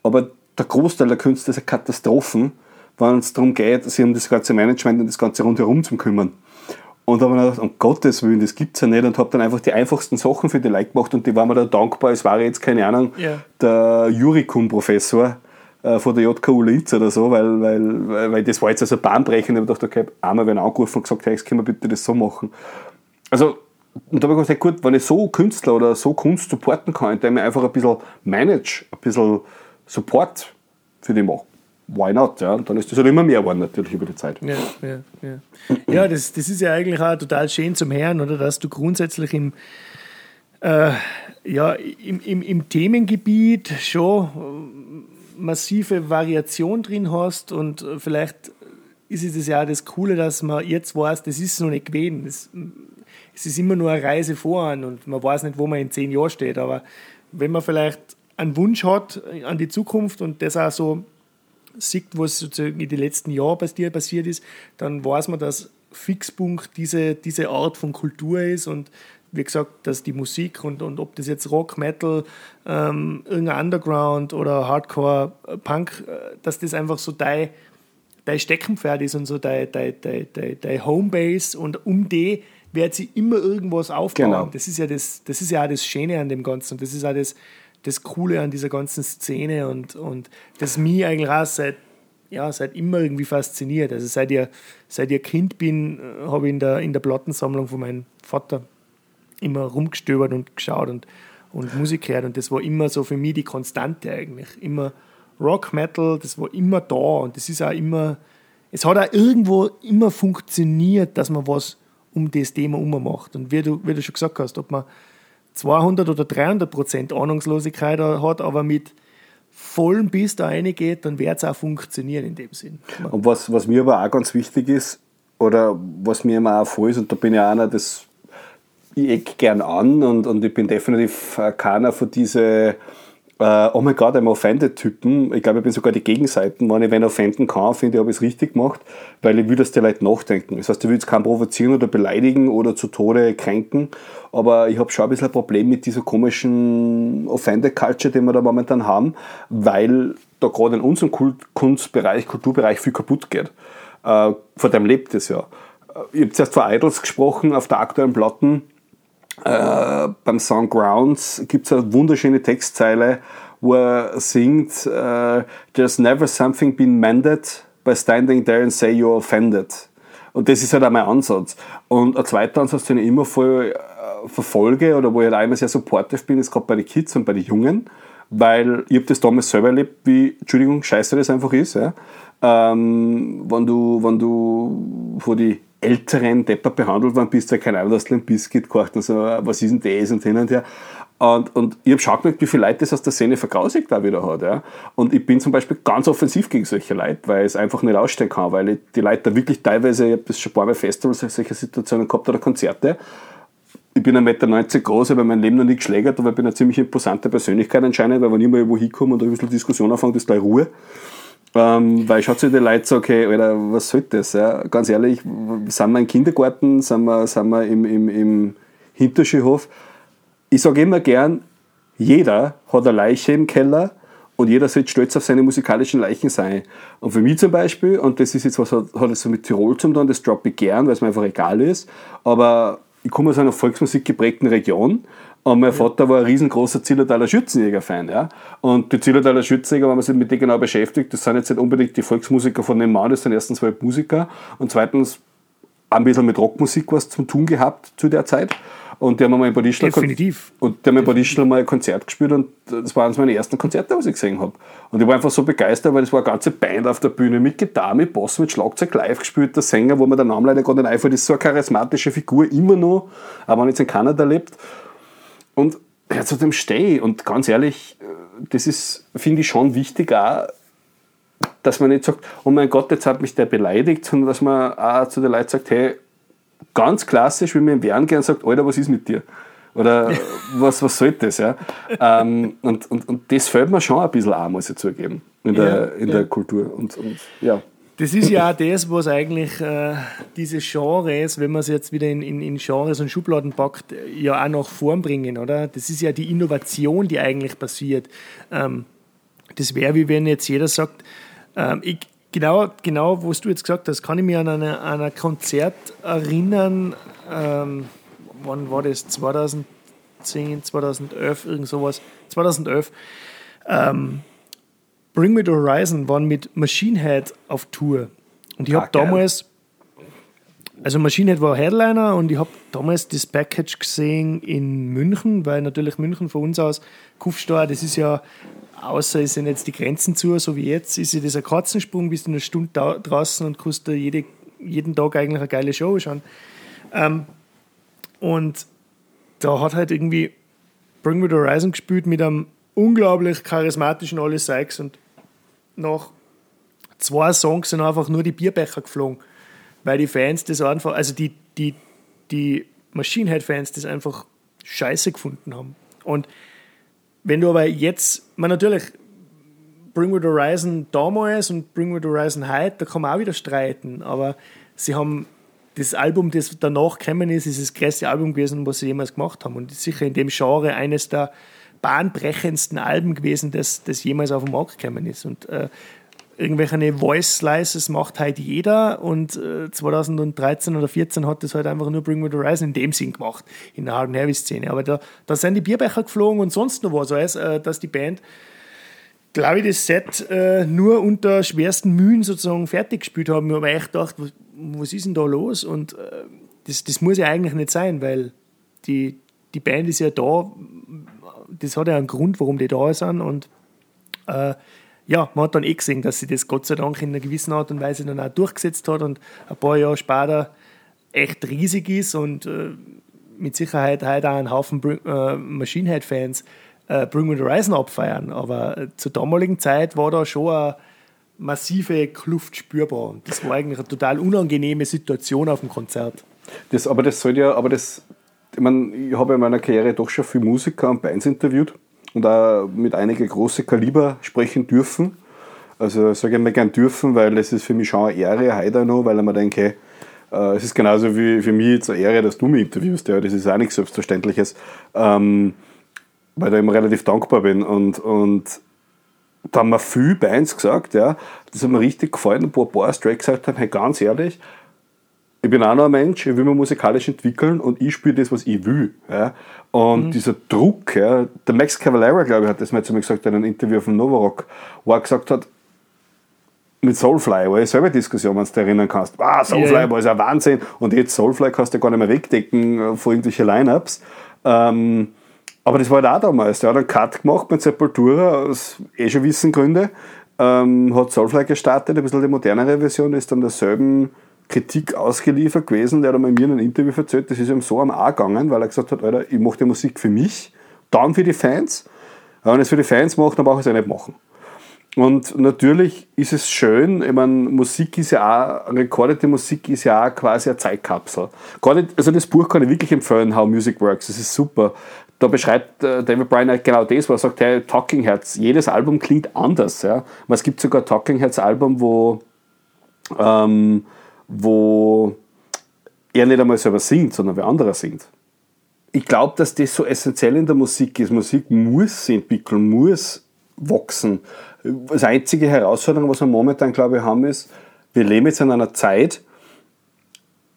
aber der Großteil der Künstler ist eine Katastrophen wenn es darum geht, sich um das ganze Management und das ganze rundherum zu kümmern. Und da habe ich gedacht, um Gottes Willen, das gibt es ja nicht. Und habe dann einfach die einfachsten Sachen für die Leute gemacht und die waren mir da dankbar. Es war jetzt, keine Ahnung, yeah. der Jurikum-Professor äh, von der JKU Linz oder so, weil, weil, weil das war jetzt also bahnbrechend. Ich habe gedacht, okay, einmal werden angerufen und gesagt, hey, können wir bitte das so machen. Also, und da habe ich gedacht, gut, wenn ich so Künstler oder so Kunst supporten kann, der mir einfach ein bisschen manage, ein bisschen Support für die macht why not? Ja? Und dann ist das halt immer mehr geworden natürlich über die Zeit. Ja, ja, ja. ja das, das ist ja eigentlich auch total schön zum Hören, oder? Dass du grundsätzlich im, äh, ja, im, im, im Themengebiet schon massive Variation drin hast und vielleicht ist es ja das Coole, dass man jetzt weiß, das ist noch nicht gewesen. Das, es ist immer nur eine Reise voran und man weiß nicht, wo man in zehn Jahren steht. Aber wenn man vielleicht einen Wunsch hat an die Zukunft und das auch so sieht, was sozusagen in den letzten Jahren bei dir passiert ist, dann weiß man, dass Fixpunkt diese, diese Art von Kultur ist und wie gesagt, dass die Musik und, und ob das jetzt Rock, Metal, ähm, irgendein Underground oder Hardcore, äh, Punk, äh, dass das einfach so dein, dein Steckenpferd ist und so dein, dein, dein, dein, dein Homebase und um die wird sie immer irgendwas aufbauen. Genau. Das ist ja das, das ist ja auch das Schöne an dem Ganzen das ist auch das, das Coole an dieser ganzen Szene und, und das mich eigentlich auch seit, ja, seit immer irgendwie fasziniert. Also seit ich, seit ich Kind bin, äh, habe ich in der, in der Plattensammlung von meinem Vater immer rumgestöbert und geschaut und, und Musik gehört und das war immer so für mich die Konstante eigentlich. Immer Rock, Metal, das war immer da und das ist auch immer, es hat auch irgendwo immer funktioniert, dass man was um das Thema macht. Und wie du, wie du schon gesagt hast, ob man 200 oder 300 Prozent Ahnungslosigkeit hat, aber mit vollem Biss da reingeht, dann wird es auch funktionieren in dem Sinn. Und was, was mir aber auch ganz wichtig ist, oder was mir immer auch voll ist, und da bin ich einer, das ich eck gern an und, und ich bin definitiv keiner von diesen Uh, oh mein Gott, I'm offended Typen. Ich glaube, ich bin sogar die Gegenseiten. Wenn ich wen offenden kann, finde ich, habe ich es richtig gemacht, weil ich will, dass die Leute nachdenken. Das heißt, ich will jetzt keinen provozieren oder beleidigen oder zu Tode kränken, aber ich habe schon ein bisschen ein Problem mit dieser komischen Offended Culture, die wir da momentan haben, weil da gerade in unserem Kunstbereich, Kulturbereich viel kaputt geht. Uh, von dem lebt es ja. Ich habe zuerst von Idols gesprochen auf der aktuellen Platten äh, beim Song Grounds gibt es eine wunderschöne Textzeile, wo er singt, äh, There's never something been mended by standing there and say you're offended. Und das ist halt auch mein Ansatz. Und ein zweiter Ansatz, den ich immer voll äh, verfolge oder wo ich halt auch immer sehr supportive bin, ist gerade bei den Kids und bei den Jungen, weil ich habe das damals selber erlebt, wie, Entschuldigung, scheiße das einfach ist. Ja? Ähm, wenn du, wenn du vor die älteren Depper behandelt worden bist, weil keine Ahnung, du ein Biscuit kocht und so, was ist denn das und hin und her. Und, und ich habe schon gemerkt, wie viele Leute das aus der Szene vergrausigt da wieder hat. Ja. Und ich bin zum Beispiel ganz offensiv gegen solche Leute, weil ich es einfach nicht ausstehen kann, weil ich die Leute da wirklich teilweise, ich habe schon ein paar Mal Festivals, solche Situationen gehabt oder Konzerte. Ich bin 1,90 Meter groß, habe mein Leben noch nie geschlägert, aber ich bin eine ziemlich imposante Persönlichkeit anscheinend, weil wenn ich mal irgendwo hinkomme und ein bisschen Diskussion anfange, ist gleich Ruhe. Ähm, weil schaut sich die Leute so, okay, Alter, was soll das? Ja? Ganz ehrlich, sind wir im Kindergarten, sind wir, sind wir im, im, im Hinterschulhof? Ich sage immer gern, jeder hat eine Leiche im Keller und jeder sollte stolz auf seine musikalischen Leichen sein. Und für mich zum Beispiel, und das ist jetzt was, hat, es so mit Tirol zu tun, das droppe ich gern, weil es mir einfach egal ist, aber ich komme aus einer Volksmusik geprägten Region und mein Vater war ein riesengroßer Zillertaler Schützenjäger-Fan. Ja? Und die Zillertaler Schützenjäger, wenn man sich mit denen genau beschäftigt, das sind jetzt nicht unbedingt die Volksmusiker von nebenan, das sind erstens zwei Musiker und zweitens ein bisschen mit Rockmusik was zu tun gehabt zu der Zeit. Und die haben einmal in Badischl Definitiv. Und die haben in Badischl mal ein Konzert gespielt und das war eines meiner ersten Konzerte, was ich gesehen habe. Und ich war einfach so begeistert, weil es war eine ganze Band auf der Bühne mit Gitarre, mit Bass, mit Schlagzeug live gespielt. Der Sänger, wo mir der Name leider gerade nicht einfällt, ist so eine charismatische Figur, immer noch, aber wenn jetzt in Kanada lebt. Und ja, zu dem stehe Und ganz ehrlich, das ist, finde ich, schon wichtig auch, dass man nicht sagt, oh mein Gott, jetzt hat mich der beleidigt, sondern dass man auch zu den Leuten sagt, hey, ganz klassisch, wie man im Wehren gern sagt, Alter, was ist mit dir? Oder was, was soll das? Ja? ähm, und, und, und das fällt mir schon ein bisschen an, muss ich zugeben, in der, ja, in der Kultur. Und, und, ja. Das ist ja auch das, was eigentlich äh, diese Genres, wenn man es jetzt wieder in, in, in, Genres und Schubladen packt, ja auch nach vorn bringen, oder? Das ist ja die Innovation, die eigentlich passiert. Ähm, das wäre, wie wenn jetzt jeder sagt, ähm, ich, genau, genau, was du jetzt gesagt hast, kann ich mich an ein Konzert erinnern, ähm, wann war das? 2010, 2011, irgend sowas. 2011. Ähm, Bring Me the Horizon waren mit Machine Head auf Tour. Und ich habe damals, also Machine Head war Headliner und ich habe damals das Package gesehen in München, weil natürlich München von uns aus, Kufstor, das ist ja außer es sind jetzt die Grenzen zu, so wie jetzt, ist ja dieser Katzensprung, bist du eine Stunde draußen und kannst da jede, jeden Tag eigentlich eine geile Show schauen. Ähm, und da hat halt irgendwie Bring Me the Horizon gespielt mit einem unglaublich charismatischen Alle Sykes und nach zwei Songs sind einfach nur die Bierbecher geflogen, weil die Fans das einfach, also die, die, die Machine Head Fans das einfach scheiße gefunden haben. Und wenn du aber jetzt, man natürlich, Bring the Horizon damals und Bring the Horizon heute, da kann man auch wieder streiten, aber sie haben das Album, das danach gekommen ist, ist das größte Album gewesen, was sie jemals gemacht haben und sicher in dem Genre eines der bahnbrechendsten Alben gewesen, das, das jemals auf den Markt gekommen ist. Und äh, irgendwelche Voice Slices macht halt jeder und äh, 2013 oder 2014 hat das halt einfach nur Bring Me the Horizon in dem Sinn gemacht, in der Hard Heavy Szene. Aber da, da sind die Bierbecher geflogen und sonst noch was, als äh, dass die Band, glaube ich, das Set äh, nur unter schwersten Mühen sozusagen fertig gespielt haben. Ich habe echt gedacht, was, was ist denn da los? Und äh, das, das muss ja eigentlich nicht sein, weil die, die Band ist ja da, das hat ja einen Grund, warum die da sind und äh, ja, man hat dann eh gesehen, dass sie das Gott sei Dank in einer gewissen Art und Weise dann auch durchgesetzt hat und ein paar Jahre später echt riesig ist und äh, mit Sicherheit heute auch einen Haufen Bring, äh, Machine Head Fans äh, Bring Me the Horizon abfeiern. Aber äh, zur damaligen Zeit war da schon eine massive Kluft spürbar und das war eigentlich eine total unangenehme Situation auf dem Konzert. Das, aber das soll ja, aber das, ich meine, ich habe in meiner Karriere doch schon viele Musiker und Bands interviewt und auch mit einigen großen Kaliber sprechen dürfen. Also sage ich mal gern dürfen, weil es ist für mich schon eine Ehre, heute noch, weil ich mir denke, äh, es ist genauso wie für mich jetzt eine Ehre, dass du mich interviewst. Ja, das ist auch nichts Selbstverständliches, ähm, weil ich immer relativ dankbar bin. Und, und da haben mir viele Bands gesagt, ja, das hat mir richtig gefallen, ein paar Bars direkt gesagt haben, hey, ganz ehrlich, ich bin auch noch ein Mensch, ich will mich musikalisch entwickeln und ich spiele das, was ich will. Ja. Und mhm. dieser Druck, ja, der Max Cavalera, glaube ich, hat das mal zu mir gesagt in einem Interview von Novarock, wo er gesagt hat, mit Soulfly, war ja selber Diskussion, wenn du dich erinnern kannst. Ah, Soulfly yeah. war ja Wahnsinn und jetzt Soulfly kannst du gar nicht mehr wegdecken äh, vor irgendwelchen Line-Ups. Ähm, aber das war halt auch damals. Der hat einen Cut gemacht mit Sepultura aus eh schon wissen Gründe. Ähm, hat Soulfly gestartet, ein bisschen die modernere Version, ist dann derselben Kritik ausgeliefert gewesen. Der hat mir in einem Interview erzählt, das ist ihm so am A gegangen, weil er gesagt hat, Alter, ich mache die Musik für mich, dann für die Fans. Wenn ich es für die Fans mache, dann brauche ich es auch nicht machen. Und natürlich ist es schön, ich meine, Musik ist ja auch, recordete Musik ist ja auch quasi eine Zeitkapsel. Also das Buch kann ich wirklich empfehlen, How Music Works, das ist super. Da beschreibt äh, David Bryan halt genau das, wo er sagt, hey, Talking Heads, jedes Album klingt anders. Ja. Es gibt sogar Talking Heads Album, wo ähm, wo er nicht einmal selber singt, sondern wer anderer singt. Ich glaube, dass das so essentiell in der Musik ist. Musik muss sich entwickeln, muss wachsen. Das einzige Herausforderung, was wir momentan, glaube ich, haben, ist, wir leben jetzt in einer Zeit,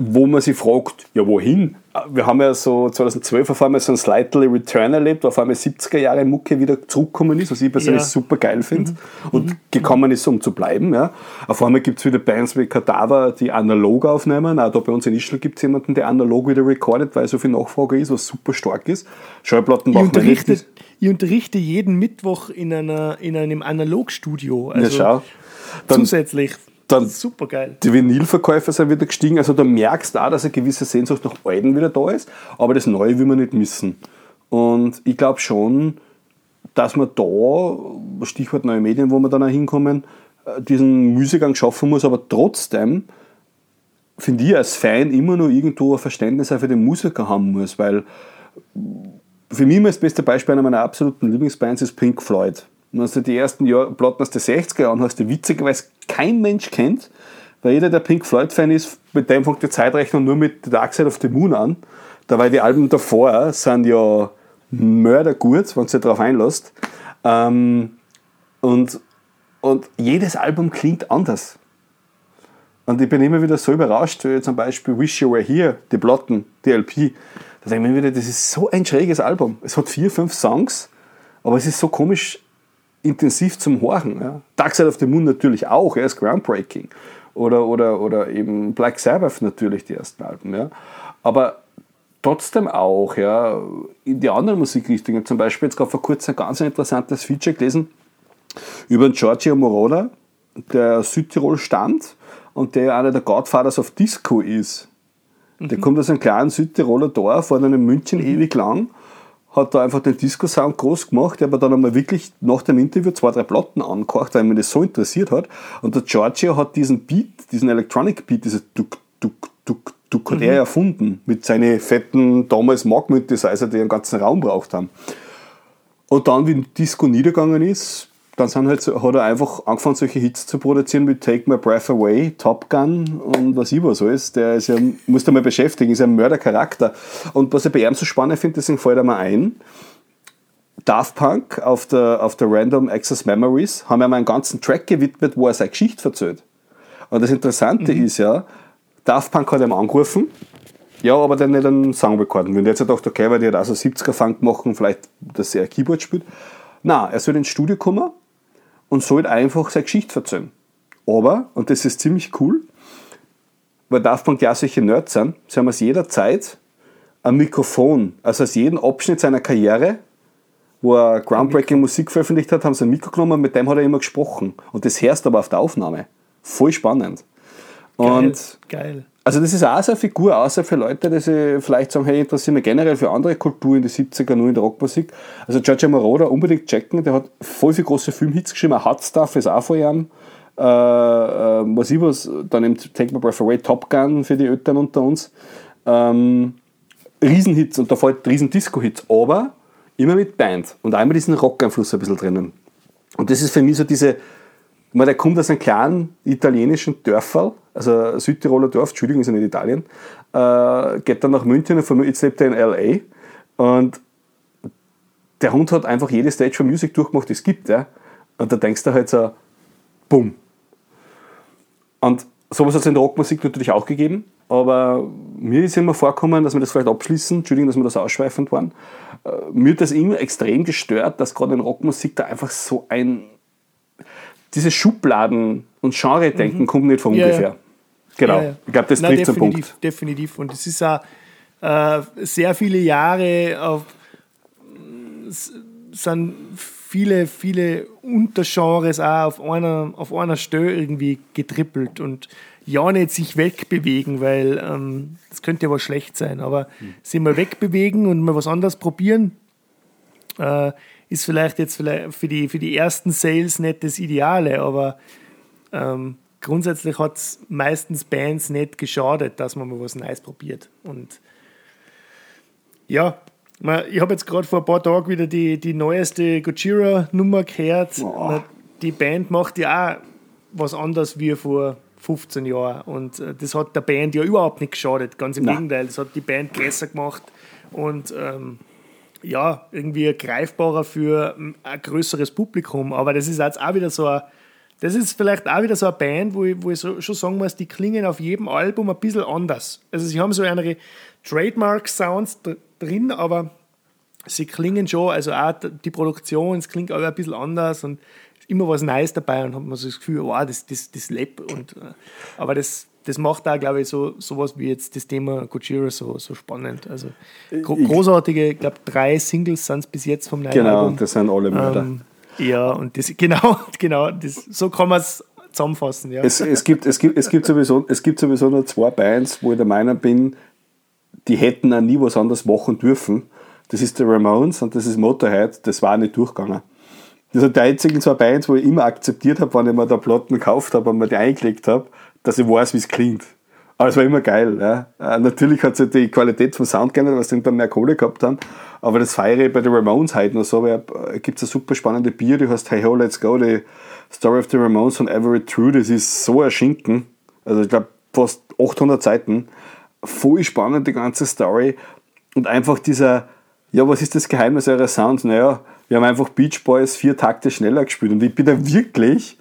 wo man sich fragt, ja wohin? Wir haben ja so 2012 auf einmal so ein Slightly Return erlebt, wo auf einmal 70er Jahre Mucke wieder zurückgekommen ist, was ich persönlich Ja. super geil finde Mhm. und gekommen ist, um zu bleiben. Ja. Auf einmal gibt es wieder Bands wie Kadaver, die analog aufnehmen. Auch da bei uns in Ischl gibt es jemanden, der analog wieder recordet, weil so viel Nachfrage ist, was super stark ist. Schallplatten machen wir nicht. ich unterrichte jeden Mittwoch in, einer, in einem Analogstudio. Ja, Also schau. Dann, zusätzlich. Dann- super geil. Die Vinylverkäufe sind wieder gestiegen. Also da merkst du auch, dass eine gewisse Sehnsucht nach Alten wieder da ist. Aber das Neue will man nicht missen. Und ich glaube schon, dass man da, Stichwort neue Medien, wo wir dann auch hinkommen, äh, diesen Müßiggang schaffen muss. Aber trotzdem finde ich als Fan immer noch irgendwo ein Verständnis auch für den Musiker haben muss. Weil für mich immer das beste Beispiel einer meiner absoluten Lieblingsbands ist Pink Floyd. Und als du die ersten Jahr, Platten aus den 60er Jahren hast, die witzigerweise kein Mensch kennt, weil jeder, der Pink Floyd-Fan ist, mit dem fängt die Zeitrechnung nur mit The Dark Side of the Moon an. Dabei die Alben davor sind ja mördergut, wenn du dich darauf einlässt. Ähm, und, und jedes Album klingt anders. Und ich bin immer wieder so überrascht, wie zum Beispiel Wish You Were Here, die Platten, die LP. Da denke ich mir wieder, das ist so ein schräges Album. Es hat vier, fünf Songs, aber es ist so komisch intensiv zum Horchen. Ja. Dark Side of the Moon natürlich auch, er ist groundbreaking. Oder, oder, oder eben Black Sabbath natürlich, die ersten Alben. Ja. Aber trotzdem auch ja, in die anderen Musikrichtungen. Zum Beispiel jetzt gerade vor kurzem ein ganz interessantes Feature gelesen über den Giorgio Moroder, der aus Südtirol stammt und der einer der Godfathers of Disco ist. Der kommt aus einem kleinen Südtiroler Dorf, war dann in München ewig lang, hat da einfach den Disco-Sound groß gemacht, der aber dann einmal wirklich nach dem Interview zwei, drei Platten angehört, weil mich das so interessiert hat. Und der Giorgio hat diesen Beat, diesen Electronic Beat, dieses Duck, Duck, Duck, Duck, hat er erfunden. Mit seinen fetten, damals Magnet-Synthesizer, die einen ganzen Raum braucht haben. Und dann, wie Disco niedergegangen ist, dann sind halt so, hat er einfach angefangen, solche Hits zu produzieren wie Take My Breath Away, Top Gun und was ich was alles. Der ist ja, musst du mal beschäftigen, ist ja ein Mördercharakter. Und was ich bei ihm so spannend finde, deswegen fällt er mir ein, Daft Punk auf der, auf der Random Access Memories haben ihm einen ganzen Track gewidmet, wo er seine Geschichte erzählt. Und das Interessante ist ja, Daft Punk hat ihm angerufen, ja, aber dann nicht einen Song recorden. Wenn der jetzt gedacht, okay, weil die hat also 70er-Funk machen, vielleicht, dass er Keyboard spielt. Na, er soll ins Studio kommen und soll einfach seine Geschichte erzählen. Aber, und das ist ziemlich cool, weil Daft Punk ja solche Nerds sind, sie haben aus jeder Zeit ein Mikrofon, also aus jedem Abschnitt seiner Karriere, wo er groundbreaking Musik veröffentlicht hat, haben sie ein Mikro genommen, mit dem hat er immer gesprochen. Und das hörst du aber auf der Aufnahme. Voll spannend. Und geil. Also das ist auch so eine Figur, außer für Leute, die sich vielleicht sagen, hey, ich interessiere mich generell für andere Kulturen in den 70er, nur in der Rockmusik. Also Giorgio Moroder unbedingt checken, der hat voll viele große Filmhits geschrieben, Hot Stuff ist auch von ihm. Äh, äh, was ich was, dann eben Take My Breath Away, Top Gun für die Eltern unter uns. Ähm, Riesenhits und da fällt riesen Disco-Hits, aber immer mit Band und immer diesen Rock-Einfluss ein bisschen drinnen. Und das ist für mich so diese, ich meine, der kommt aus einem kleinen italienischen Dörferl, also Südtiroler Dorf, Entschuldigung, ist ja nicht Italien, äh, geht dann nach München und von jetzt lebt er in L.A. Und der Hund hat einfach jede Stage for Music durchgemacht, die es gibt. Ja? Und da denkst du halt so, bumm. Und sowas hat es in der Rockmusik natürlich auch gegeben, aber mir ist immer vorgekommen, dass wir das vielleicht abschließen, Entschuldigung, dass wir das ausschweifend waren, äh, mir hat das immer extrem gestört, dass gerade in Rockmusik da einfach so ein dieses Schubladen- und Genre-Denken kommt nicht von Ja, ungefähr. ja. Genau. Ja, ja. Ich glaube, das trifft zum definitiv, Punkt. Definitiv. Und es ist auch äh, sehr viele Jahre auf, sind viele, viele Untergenres auch auf einer, auf einer Stelle irgendwie getrippelt und ja nicht sich wegbewegen, weil ähm, das könnte ja was schlecht sein, aber Hm. sich mal wegbewegen und mal was anderes probieren, äh, ist vielleicht jetzt vielleicht für die, für die ersten Sales nicht das Ideale, aber ähm, grundsätzlich hat es meistens Bands nicht geschadet, dass man mal was Neues probiert. Und ja, ich habe jetzt gerade vor ein paar Tagen wieder die, die neueste Gojira-Nummer gehört. Ma, Die Band macht ja auch was anderes wie vor 15 Jahren. Und äh, das hat der Band ja überhaupt nicht geschadet. Ganz im Nein. Gegenteil, das hat die Band größer gemacht und ähm, ja, irgendwie greifbarer für ähm, ein größeres Publikum. Aber das ist jetzt auch wieder so ein, das ist vielleicht auch wieder so eine Band, wo ich, wo ich schon sagen muss, die klingen auf jedem Album ein bisschen anders. Also sie haben so eine Trademark-Sounds drin, aber sie klingen schon, also auch die Produktion, es klingt auch ein bisschen anders und immer was Neues dabei und hat man so das Gefühl, wow, das, das, das lebt. Und, äh, aber das, das macht da, glaube ich, so sowas wie jetzt das Thema Gojira so, so spannend. Also gro großartige, ich glaube, drei Singles sind es bis jetzt vom neuen genau, Album. Genau, das sind alle Mörder. Ähm, ja, und das, genau, genau, das, so kann man es zusammenfassen. Ja. Es, es, gibt, es, gibt, es, gibt sowieso, es gibt sowieso nur zwei Bands, wo ich der Meinung bin, die hätten auch nie was anderes machen dürfen. Das ist der Ramones und das ist Motorhead. Das war nicht durchgegangen. Das sind die einzigen zwei Bands, wo ich immer akzeptiert habe, wenn ich mir da Platten gekauft habe und mir die eingelegt habe, dass ich weiß, wie es klingt. Aber es war immer geil. Ja. Äh, natürlich hat sich die Qualität vom Sound geändert, weil sie dann mehr Kohle gehabt haben. Aber das feiere ich bei den Ramones heute noch so. Gibt es eine super spannende Bier, die heißt Hey Ho, Let's Go, die Story of the Ramones von Everett True. Das ist so ein Schinken. Also ich glaube fast 800 Seiten. Voll spannend, die ganze Story. Und einfach dieser, ja, was ist das Geheimnis eurer Sounds? Naja, wir haben einfach Beach Boys vier Takte schneller gespielt. Und ich bin da wirklich,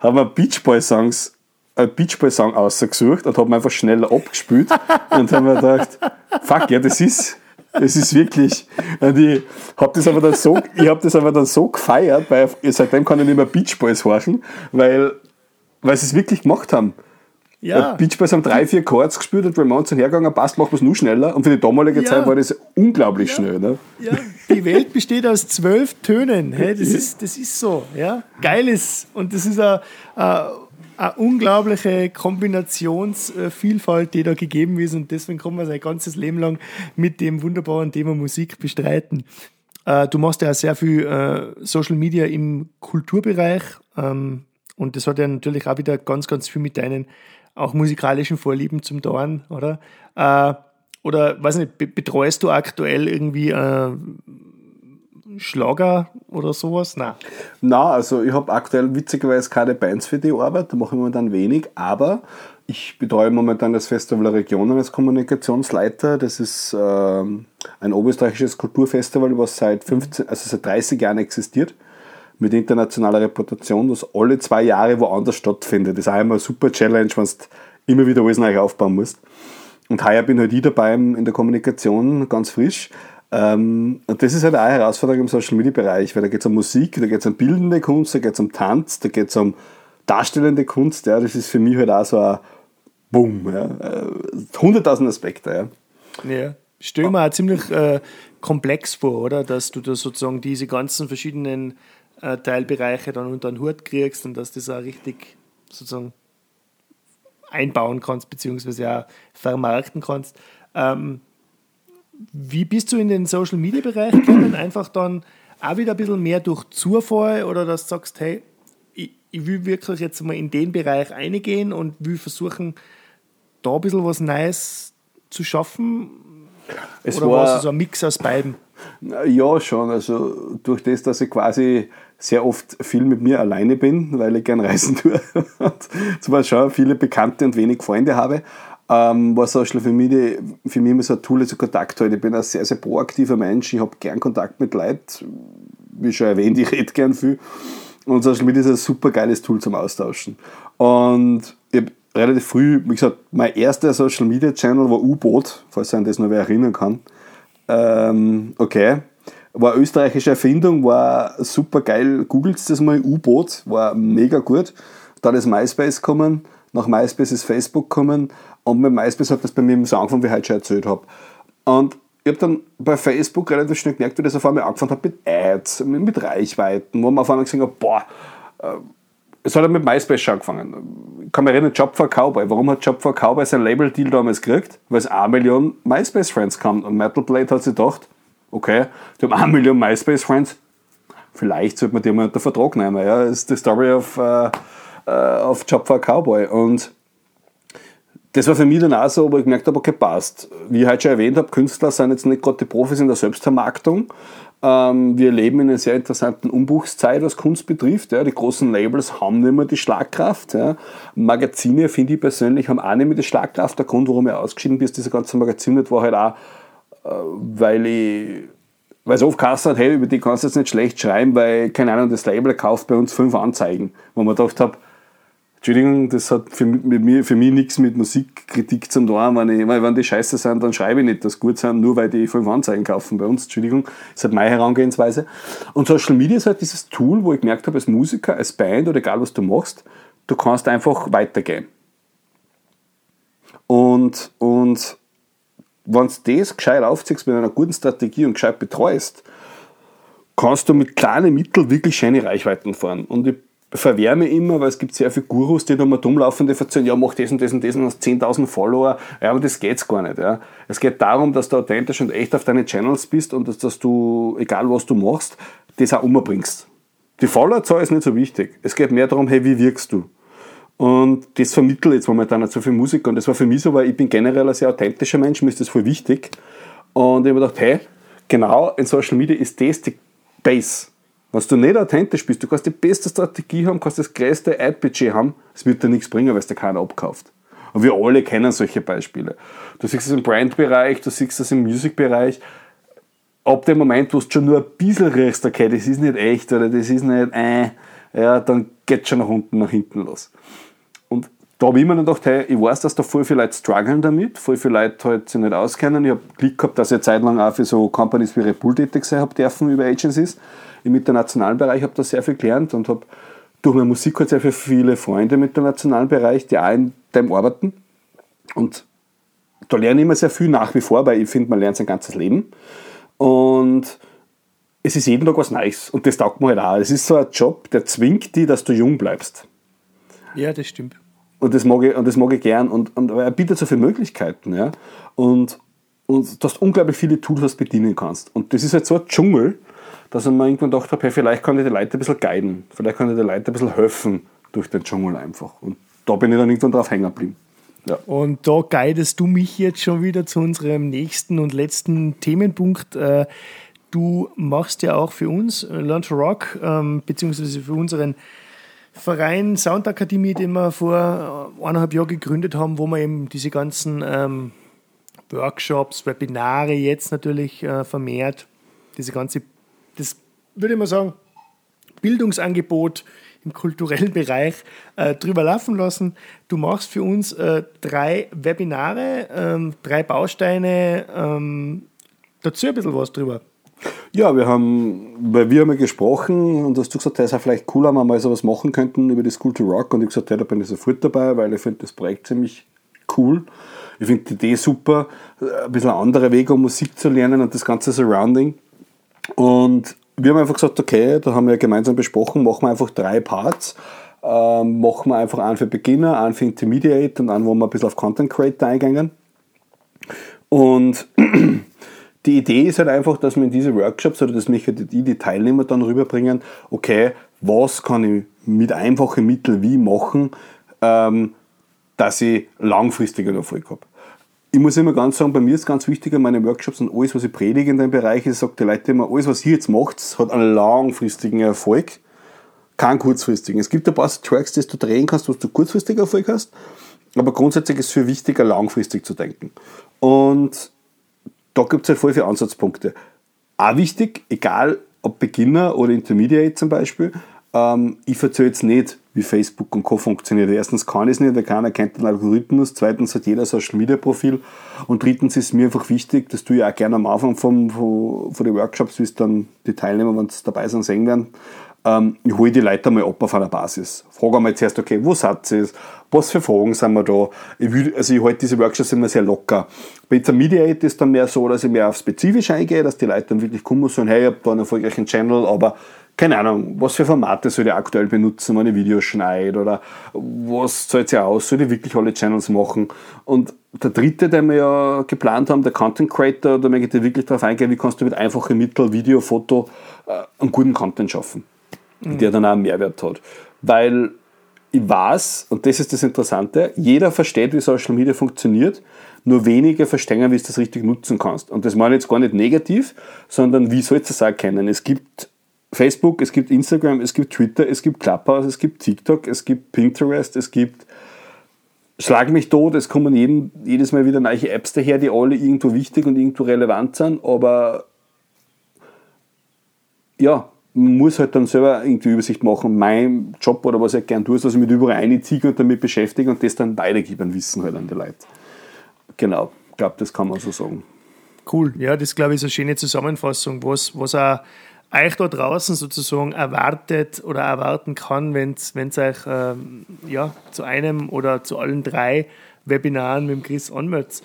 haben wir Beach Boys Songs, ein Beach Boys Song ausgesucht und haben einfach schneller abgespielt und haben mir gedacht, fuck, ja, das ist, das ist wirklich, und ich habe das aber dann so, ich habe das aber dann so gefeiert, weil seitdem kann ich nicht mehr Beach Boys horchen, weil, weil sie es wirklich gemacht haben. Ja. Beach Boys haben drei, vier Chords gespielt und Ramones sind hergegangen, passt, machen wir es nur schneller. Und für die damalige ja. Zeit war das unglaublich ja. schnell. Ne? Ja, die Welt besteht aus zwölf Tönen. Hey, das, ist, das ist so. Ja? Geiles. Und das ist eine, eine, unglaubliche Kombinationsvielfalt, die da gegeben ist. Und deswegen kann man sein ganzes Leben lang mit dem wunderbaren Thema Musik bestreiten. Äh, du machst ja sehr viel äh, Social Media im Kulturbereich. Ähm, und das hat ja natürlich auch wieder ganz, ganz viel mit deinen auch musikalischen Vorlieben zum Dorn, oder? Äh, oder, weiß nicht, betreust du aktuell irgendwie äh, Schlager oder sowas? Nein. Nein, also ich habe aktuell witzigerweise keine Bands für die Arbeit, da mache ich momentan wenig, aber ich betreue momentan das Festival der Regionen als Kommunikationsleiter. Das ist ähm, ein oberösterreichisches Kulturfestival, was seit 15, also seit 30 Jahren existiert mit internationaler Reputation, das alle zwei Jahre woanders stattfindet. Das ist auch immer eine super Challenge, wenn du immer wieder alles neu aufbauen musst. Und heuer bin halt ich dabei in der Kommunikation, ganz frisch. Ähm, und das ist halt auch eine Herausforderung im Social Media Bereich, weil da geht es um Musik, da geht es um bildende Kunst, da geht es um Tanz, da geht es um darstellende Kunst. Ja, das ist für mich halt auch so ein Boom. Äh, hunderttausend Aspekte. Ja. ja. Stell mir auch ziemlich äh, komplex vor, oder? Dass du da sozusagen diese ganzen verschiedenen äh, Teilbereiche dann unter den Hut kriegst und dass das auch richtig sozusagen einbauen kannst, beziehungsweise auch vermarkten kannst. Ähm, wie bist du in den Social Media Bereich gekommen? Einfach dann auch wieder ein bisschen mehr durch Zufall oder dass du sagst, hey, ich, ich will wirklich jetzt mal in den Bereich eingehen und will versuchen, da ein bisschen was Neues zu schaffen? Es oder war es so ein Mix aus beiden? Ja, schon. Also durch das, dass ich quasi sehr oft viel mit mir alleine bin, weil ich gern reisen tue und zwar schon viele Bekannte und wenig Freunde habe, ähm, war Social Media für mich immer so ein Tool zu Kontakt halt. Ich bin ein sehr, sehr proaktiver Mensch. Ich habe gern Kontakt mit Leuten. Wie schon erwähnt, ich rede gern viel. Und Social Media ist ein super geiles Tool zum Austauschen. Und ich habe relativ früh, wie gesagt, mein erster Social Media Channel war U-Boot, falls sich an das noch wer erinnern kann. Ähm, okay, war eine österreichische Erfindung, war super geil. Googelt das mal, U-Boot, war mega gut. Dann ist MySpace gekommen, nach MySpace ist Facebook gekommen und mit MySpace hat das bei mir so angefangen, wie ich heute schon erzählt habe. Und ich habe dann bei Facebook relativ schnell gemerkt, wie das auf einmal angefangen hat mit Ads, mit Reichweiten, wo man auf einmal gesehen hat, boah, äh, es hat mit MySpace schon angefangen. Ich kann mich erinnern, Job for Cowboy. Warum hat Job for Cowboy sein Label-Deal damals gekriegt? Weil es eine Million MySpace-Friends kam. Und Metal Blade hat sich gedacht, okay, die haben eine Million MySpace-Friends, vielleicht sollte man die mal unter Vertrag nehmen. Ja? Das ist die Story of, uh, uh, of Job for Cowboy. Und das war für mich dann auch so, aber ich gemerkt habe, okay, passt. Wie ich heute schon erwähnt habe, Künstler sind jetzt nicht gerade die Profis in der Selbstvermarktung. Ähm, wir leben in einer sehr interessanten Umbruchszeit, was Kunst betrifft. Die großen Labels haben nicht mehr die Schlagkraft. Magazine, finde ich persönlich, haben auch nicht mehr die Schlagkraft. Der Grund, warum ich ausgeschieden bin, dieser ganze Magazin nicht, war halt auch, äh, weil ich weil es oft geheißen hat, hey, über die kannst du jetzt nicht schlecht schreiben, weil, keine Ahnung, das Label kauft bei uns fünf Anzeigen. Wo man gedacht habe, Entschuldigung, das hat für, mir, für mich nichts mit Musikkritik zu tun. Wenn, ich, wenn die scheiße sind, dann schreibe ich nicht, dass sie gut sind, nur weil die fünf Anzeigen kaufen bei uns. Entschuldigung, das ist halt meine Herangehensweise. Und Social Media ist halt dieses Tool, wo ich gemerkt habe, als Musiker, als Band oder egal was du machst, du kannst einfach weitergehen. Und, und wenn du das gescheit aufziehst mit einer guten Strategie und gescheit betreust, kannst du mit kleinen Mitteln wirklich schöne Reichweiten fahren. Und ich verwehre mich immer, weil es gibt sehr viele Gurus, die da mal dumm laufen, die erzählen, ja, mach das und das und das und hast 10.000 Follower. Ja, aber das geht's gar nicht. Ja. Es geht darum, dass du authentisch und echt auf deinen Channels bist und dass, dass du, egal was du machst, das auch umbringst. Die Followerzahl ist nicht so wichtig. Es geht mehr darum, hey, wie wirkst du? Und das vermittelt jetzt momentan nicht so viel Musik. Und das war für mich so, weil ich bin generell ein sehr authentischer Mensch, mir ist das voll wichtig. Und ich habe gedacht, hey, genau in Social Media ist das die Base. Wenn du nicht authentisch bist, du kannst die beste Strategie haben, kannst das größte Ad-Budget haben, es wird dir nichts bringen, weil es dir keiner abkauft. Und wir alle kennen solche Beispiele. Du siehst es im Brand-Bereich, du siehst es im Music-Bereich. Ab dem Moment, wo du schon nur ein bisschen riechst, okay, das ist nicht echt oder das ist nicht, äh, ja, dann geht schon nach unten, nach hinten los da habe ich mir dann gedacht, hey, ich weiß, dass da voll viele Leute strugglen damit, voll viele Leute halt sich nicht auskennen. Ich habe Glück gehabt, dass ich eine Zeit lang auch für so Companies wie Red Bull tätig sein habe dürfen über Agencies. Im internationalen Bereich habe da sehr viel gelernt und habe durch meine Musik halt sehr viele Freunde im internationalen Bereich, die auch in dem arbeiten. Und da lerne ich immer sehr viel nach wie vor, weil ich finde, man lernt sein ganzes Leben. Und es ist jeden Tag was Neues und das taugt mir halt auch. Es ist so ein Job, der zwingt dich, dass du jung bleibst. Ja, das stimmt. Und das mag ich, und das mag ich gern. Und, und er bietet so viele Möglichkeiten. Ja? Und, und du hast unglaublich viele Tools, was du bedienen kannst. Und das ist halt so ein Dschungel, dass ich mir irgendwann gedacht habe, hey, vielleicht kann ich die Leute ein bisschen guiden. Vielleicht kann ich den Leuten ein bisschen helfen durch den Dschungel einfach. Und da bin ich dann irgendwann drauf hängen geblieben. Ja. Und da guidest du mich jetzt schon wieder zu unserem nächsten und letzten Themenpunkt. Äh, du machst ja auch für uns Learn to Rock, ähm, beziehungsweise für unseren Verein Soundakademie, den wir vor äh, eineinhalb Jahren gegründet haben, wo wir eben diese ganzen ähm, Workshops, Webinare jetzt natürlich äh, vermehrt, diese ganze, würde ich mal sagen, Bildungsangebot im kulturellen Bereich äh, drüber laufen lassen. Du machst für uns äh, drei Webinare, ähm, drei Bausteine, ähm, dazu ein bisschen was drüber. Ja, wir haben, weil wir haben ja gesprochen und hast du gesagt, es ist vielleicht cool, wenn wir mal sowas machen könnten über die School to Rock und ich gesagt, ja, da bin ich sofort dabei, weil ich finde das Projekt ziemlich cool. Ich finde die Idee super, ein bisschen andere Wege, um Musik zu lernen und das ganze Surrounding. Und wir haben einfach gesagt, okay, da haben wir gemeinsam besprochen, machen wir einfach drei Parts. Ähm, machen wir einfach einen für Beginner, einen für Intermediate und einen, wo wir ein bisschen auf Content Creator eingehen. Und die Idee ist halt einfach, dass wir in diese Workshops oder dass mich die, die Teilnehmer dann rüberbringen, okay, was kann ich mit einfachen Mitteln wie machen, ähm, dass ich langfristigen Erfolg habe. Ich muss immer ganz sagen, bei mir ist ganz wichtig an meinen Workshops und alles, was ich predige in dem Bereich, ich sage die Leute immer, alles, was ihr jetzt macht, hat einen langfristigen Erfolg, keinen kurzfristigen. Es gibt ein paar Tracks, die du drehen kannst, was du kurzfristig Erfolg hast, aber grundsätzlich ist es viel wichtiger, langfristig zu denken. Und da gibt es halt voll viele Ansatzpunkte. Auch wichtig, egal ob Beginner oder Intermediate zum Beispiel, ähm, ich erzähle jetzt nicht, wie Facebook und Co. funktioniert. Erstens kann ich es nicht, weil keiner kennt den Algorithmus. Zweitens hat jeder Social Media Profil. Und drittens ist mir einfach wichtig, dass du ja auch gerne am Anfang von, von, von den Workshops, wie es dann die Teilnehmer, wenn sie dabei sind, sehen werden, ähm, ich hole die Leute mal ab auf einer Basis. Frage einmal zuerst, okay, wo seid ihr? Was für Fragen sind wir da? Ich will, also ich halte diese Workshops immer sehr locker. Bei Intermediate ist dann mehr so, dass ich mehr auf spezifisch eingehe, dass die Leute dann wirklich kommen und sagen, hey, ich habe da einen erfolgreichen Channel, aber keine Ahnung, was für Formate soll ich aktuell benutzen, wenn ich Videos schneide oder was zahlt sich aus, soll ich wirklich alle Channels machen? Und der dritte, den wir ja geplant haben, der Content Creator, da möchte ich wirklich darauf eingehen, wie kannst du mit einfachen Mitteln, Video, Foto, äh, einen guten Content schaffen mhm. der dann auch einen Mehrwert hat. Weil ich weiß, und das ist das Interessante, jeder versteht, wie Social Media funktioniert, nur wenige verstehen, wie du das richtig nutzen kannst. Und das meine ich jetzt gar nicht negativ, sondern wie sollst du es erkennen? Es gibt Facebook, es gibt Instagram, es gibt Twitter, es gibt Clubhouse, es gibt TikTok, es gibt Pinterest, es gibt Schlag mich tot, es kommen jeden, jedes Mal wieder neue Apps daher, die alle irgendwo wichtig und irgendwo relevant sind, aber ja, man muss halt dann selber irgendwie Übersicht machen. Mein Job oder was ich gern tue, ist, dass ich mich überall einziehe und damit beschäftige und das dann weitergeben, Wissen halt an die Leute. Genau, ich glaube, das kann man so sagen. Cool, ja, das glaube ich ist eine schöne Zusammenfassung, was, was auch euch da draußen sozusagen erwartet oder erwarten kann, wenn es euch ähm, ja, zu einem oder zu allen drei Webinaren mit dem Chris anmeldet.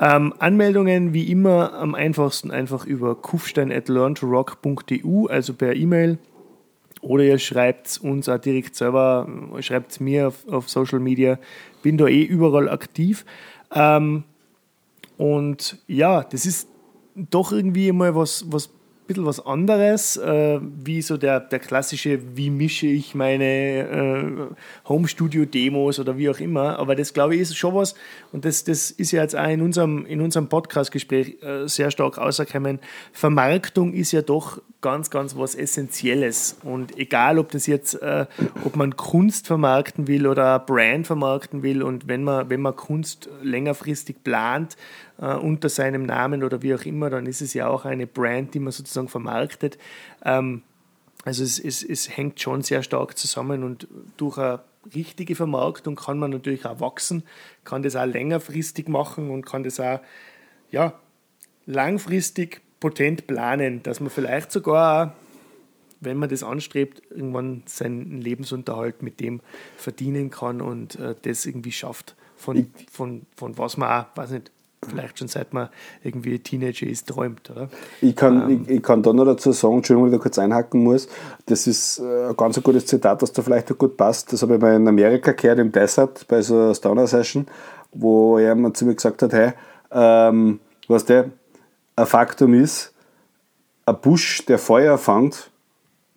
Ähm, Anmeldungen wie immer am einfachsten einfach über kufstein.learntorock.eu, also per E-Mail. Oder ihr schreibt uns auch direkt selber, schreibt es mir auf, auf, Social Media. Bin da eh überall aktiv. Ähm, und ja, das ist doch irgendwie mal was, was bisschen was anderes, äh, wie so der, der klassische, wie mische ich meine äh, Home-Studio-Demos oder wie auch immer. Aber das, glaube ich, ist schon was, und das, das ist ja jetzt auch in unserem, in unserem Podcast-Gespräch äh, sehr stark rausgekommen. Vermarktung ist ja doch ganz, ganz was Essentielles. Und egal, ob das jetzt, äh, ob man Kunst vermarkten will oder Brand vermarkten will, und wenn man, wenn man Kunst längerfristig plant, äh, unter seinem Namen oder wie auch immer, dann ist es ja auch eine Brand, die man sozusagen vermarktet. Ähm, also es, es, es hängt schon sehr stark zusammen und durch eine richtige Vermarktung kann man natürlich auch wachsen, kann das auch längerfristig machen und kann das auch ja, langfristig potent planen, dass man vielleicht sogar wenn man das anstrebt, irgendwann seinen Lebensunterhalt mit dem verdienen kann und äh, das irgendwie schafft, von, von, von was man auch, weiß nicht, vielleicht schon seit man irgendwie Teenager ist, träumt, oder? Ich kann, ähm, ich, ich, kann da noch dazu sagen, Entschuldigung, wenn ich da kurz einhaken muss, das ist äh, ein ganz gutes Zitat, das da vielleicht auch gut passt. Das habe ich mal in Amerika gehört, im Desert, bei so einer Stoner-Session, wo jemand zu mir gesagt hat, hey, ähm, was der, ein Faktum ist, ein Busch, der Feuer fängt,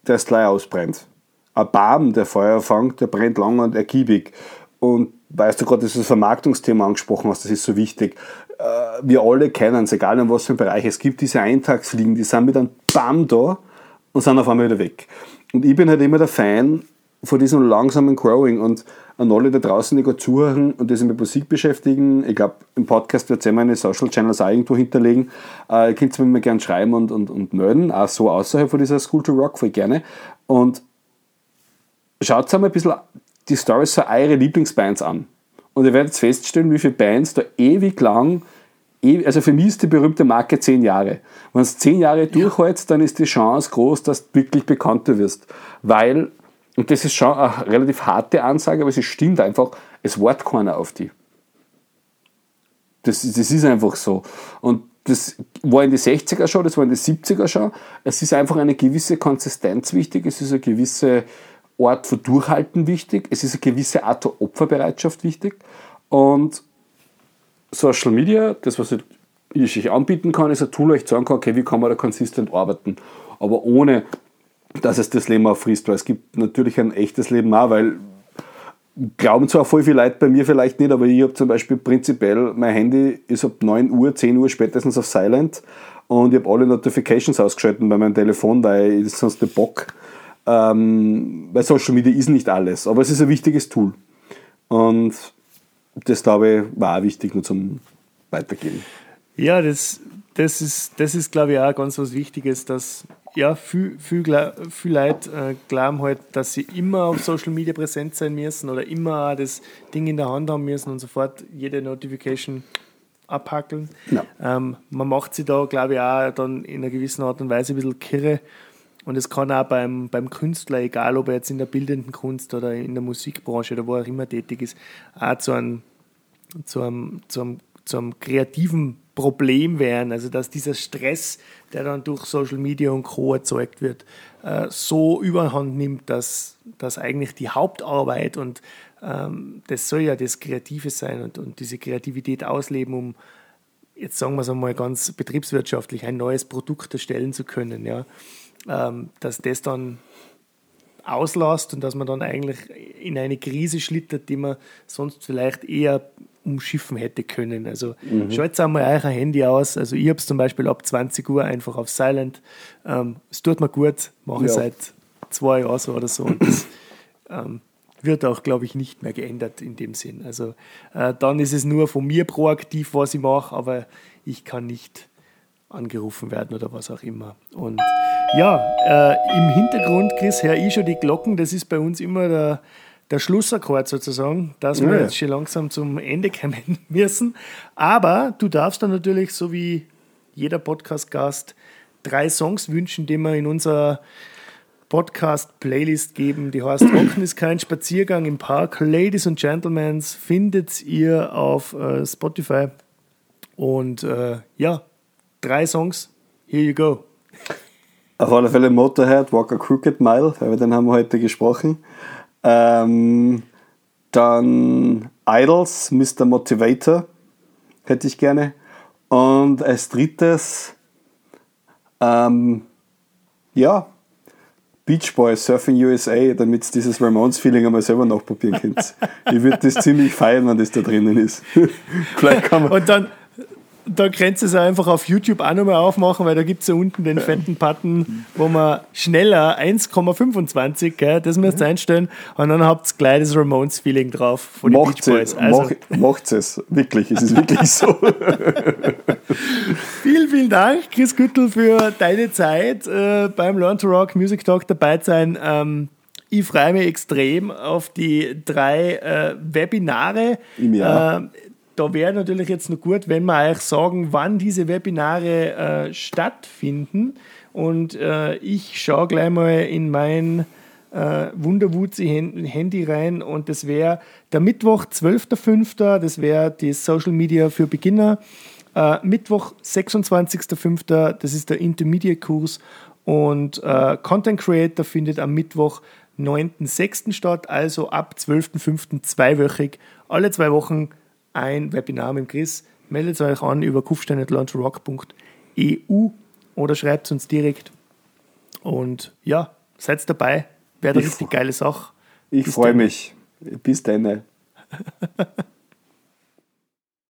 der ist gleich ausbrennt. Ein Baum, der Feuer fängt, der brennt lang und ergiebig. Und weißt du gerade, du das Vermarktungsthema angesprochen hast, das ist so wichtig. Äh, wir alle kennen es, egal in was für einem Bereich. Es gibt diese Eintagsfliegen, die sind mit einem Bam da und sind auf einmal wieder weg. Und ich bin halt immer der Fan von diesem langsamen Growing und an alle da draußen, die gerade zuhören und die sich mit Musik beschäftigen. Ich glaube, im Podcast wird es meine Social Channels auch irgendwo hinterlegen. Äh, ihr könnt es mir gerne schreiben und, und, und melden, auch so außerhalb von dieser School to Rock, voll gerne. Und schaut einmal ein bisschen die Stories für eure Lieblingsbands an. Und ihr werdet feststellen, wie viele Bands da ewig lang, also für mich ist die berühmte Marke 10 Jahre. Wenn es 10 Jahre durchhältst, dann ist die Chance groß, dass du wirklich bekannter wirst. Weil, und das ist schon eine relativ harte Ansage, aber es stimmt einfach, es wartet keiner auf die. Das, das ist einfach so. Und das war in die 60er schon, das war in die 70er schon. Es ist einfach eine gewisse Konsistenz wichtig, es ist eine gewisse Art von Durchhalten wichtig, es ist eine gewisse Art der Opferbereitschaft wichtig. Und Social Media, das was ich euch anbieten kann, ist ein Tool, euch sagen kann, okay, wie kann man da konsistent arbeiten, aber ohne, dass es das Leben auffrisst, weil es gibt natürlich ein echtes Leben auch, weil glauben zwar voll viele Leute bei mir vielleicht nicht, aber ich habe zum Beispiel prinzipiell, mein Handy ist ab 9 Uhr, 10 Uhr spätestens auf Silent und ich habe alle Notifications ausgeschaltet bei meinem Telefon, weil ich sonst den Bock ähm, weil Social Media ist nicht alles, aber es ist ein wichtiges Tool. Und das, glaube ich, war auch wichtig nur zum Weitergeben. Ja, das, das, ist, das ist, glaube ich, auch ganz was Wichtiges, dass ja, viel, viel, viel Leute äh, glauben halt, dass sie immer auf Social Media präsent sein müssen oder immer das Ding in der Hand haben müssen und sofort jede Notification abhackeln. Ja. Ähm, man macht sie da, glaube ich, auch dann in einer gewissen Art und Weise ein bisschen kirre und es kann auch beim, beim Künstler, egal ob er jetzt in der bildenden Kunst oder in der Musikbranche oder wo er immer tätig ist, auch zu einem, zu einem, zu einem, zu einem kreativen Problem werden. Also dass dieser Stress, der dann durch Social Media und Co. erzeugt wird, äh, so überhand nimmt, dass, dass eigentlich die Hauptarbeit und ähm, das soll ja das Kreative sein und, und diese Kreativität ausleben, um jetzt sagen wir es einmal ganz betriebswirtschaftlich, ein neues Produkt erstellen zu können. Ja dass das dann auslässt und dass man dann eigentlich in eine Krise schlittert, die man sonst vielleicht eher umschiffen hätte können. Also mhm. schaltet einmal euer Handy aus. Also ich habe es zum Beispiel ab 20 Uhr einfach auf Silent. Ähm, es tut mir gut, mache ich seit zwei Jahren so oder so. Und das ähm, wird auch, glaube ich, nicht mehr geändert in dem Sinn. Also äh, dann ist es nur von mir proaktiv, was ich mache, aber ich kann nicht angerufen werden oder was auch immer. Und Ja, äh, im Hintergrund, Chris, höre ich schon die Glocken. Das ist bei uns immer der, der Schlussakkord sozusagen, dass wir Ja. jetzt schon langsam zum Ende kommen müssen. Aber du darfst dann natürlich, so wie jeder Podcast-Gast, drei Songs wünschen, die wir in unserer Podcast-Playlist geben. Die heißt Rocken ist kein Spaziergang im Park. Ladies and Gentlemen, findet ihr auf äh, Spotify. Und äh, ja, drei Songs. Here you go. Auf alle Fälle Motorhead, Walk a Crooked Mile, über den haben wir heute gesprochen. Ähm, dann Idols, Mr. Motivator, hätte ich gerne. Und als drittes, ähm, ja, Beach Boys, Surfing USA, damit ihr dieses Ramones-Feeling einmal selber nachprobieren könnt. ich würde das ziemlich feiern, wenn das da drinnen ist. Vielleicht kann man. Und dann, dann könnt ihr es einfach auf YouTube auch nochmal aufmachen, weil da gibt es ja unten den fetten Button, wo man schneller 1,25, gell, das müsst ihr einstellen und dann habt ihr gleich das Ramones-Feeling drauf von den Macht Beach Boys. es, Also, mach, macht's es, wirklich, es ist wirklich so. vielen, vielen Dank, Chris Güttel, für deine Zeit äh, beim Learn to Rock Music Talk dabei zu sein. Ähm, ich freue mich extrem auf die drei äh, Webinare. Im Jahr. Äh, da wäre natürlich jetzt noch gut, wenn wir euch sagen, wann diese Webinare äh, stattfinden. Und äh, ich schaue gleich mal in mein äh, Wunderwutzi-Handy rein und das wäre der Mittwoch, 12.05., das wäre die Social Media für Beginner. Äh, Mittwoch, 26.05., das ist der Intermediate-Kurs und äh, Content Creator findet am Mittwoch, 9.06. statt, also ab 12.05. zweiwöchig, alle zwei Wochen ein Webinar mit Chris. Meldet euch an über kufstein.launchrock.eu oder schreibt uns direkt. Und ja, seid dabei. Wäre eine Ich richtig geile Sache. Ich freue mich. Bis dann.